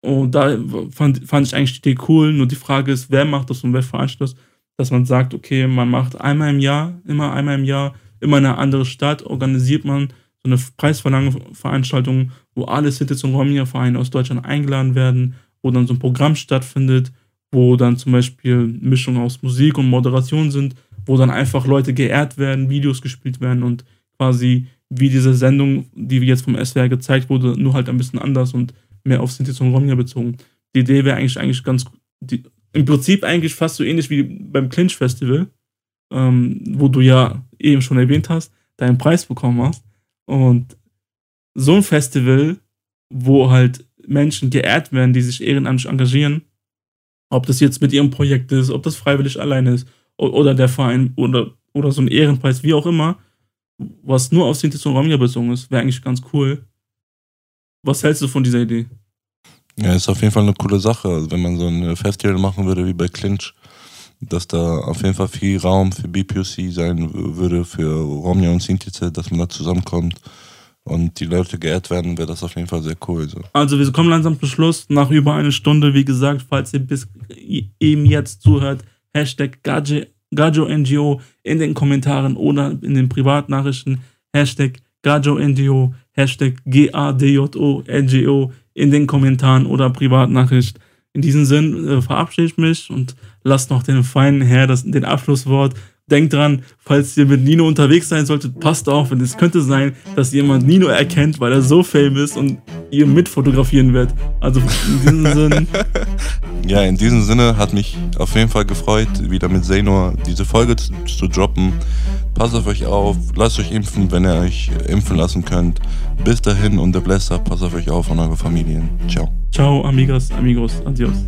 Speaker 1: Und da fand, fand ich eigentlich die Idee cool. Nur die Frage ist, wer macht das und wer veranstaltet das? Dass man sagt, okay, man macht einmal im Jahr, immer einmal im Jahr, immer in eine andere Stadt, organisiert man so eine Preisverleihungsveranstaltung, wo alle Cities und Romja-Vereine aus Deutschland eingeladen werden, wo dann so ein Programm stattfindet, wo dann zum Beispiel Mischungen aus Musik und Moderation sind, wo dann einfach Leute geehrt werden, Videos gespielt werden und quasi wie diese Sendung, die jetzt vom SWR gezeigt wurde, nur halt ein bisschen anders und mehr auf Sinti und Romja bezogen. Die Idee wäre eigentlich, eigentlich ganz, die, im Prinzip eigentlich fast so ähnlich wie beim Clinch Festival, ähm, wo du ja eben schon erwähnt hast, deinen Preis bekommen hast. Und so ein Festival, wo halt Menschen geehrt werden, die sich ehrenamtlich engagieren, ob das jetzt mit ihrem Projekt ist, ob das freiwillig alleine ist oder der Verein oder, oder so ein Ehrenpreis, wie auch immer, was nur auf Sinti und Romja bezogen ist, wäre eigentlich ganz cool. Was hältst du von dieser Idee?
Speaker 2: Ja, ist auf jeden Fall eine coole Sache. Also wenn man so ein Festival machen würde wie bei Clinch, dass da auf jeden Fall viel Raum für BPOC sein würde, für Romja und Sintize, dass man da zusammenkommt und die Leute geehrt werden, wäre das auf jeden Fall sehr cool. So.
Speaker 1: Also wir kommen langsam zum Schluss, nach über eine Stunde, wie gesagt, falls ihr bis eben jetzt zuhört, Hashtag GajoNGO in den Kommentaren oder in den Privatnachrichten, Hashtag GajoNGO, Hashtag G-A-D-J-O-N-G-O in den Kommentaren oder Privatnachricht. In diesem Sinn äh, verabschiede ich mich und lasst noch den feinen Herr das, den Abschlusswort denkt dran, falls ihr mit Nino unterwegs sein solltet, passt auf, denn es könnte sein, dass jemand Nino erkennt, weil er so famous und ihr mitfotografieren werdet. Also in diesem Sinne.
Speaker 2: Ja, in diesem Sinne hat mich auf jeden Fall gefreut, wieder mit Zaynor diese Folge zu, zu droppen. Passt auf euch auf, lasst euch impfen, wenn ihr euch impfen lassen könnt. Bis dahin und der Blesser, passt auf euch auf und eure Familien. Ciao.
Speaker 1: Ciao, amigas, amigos, adios.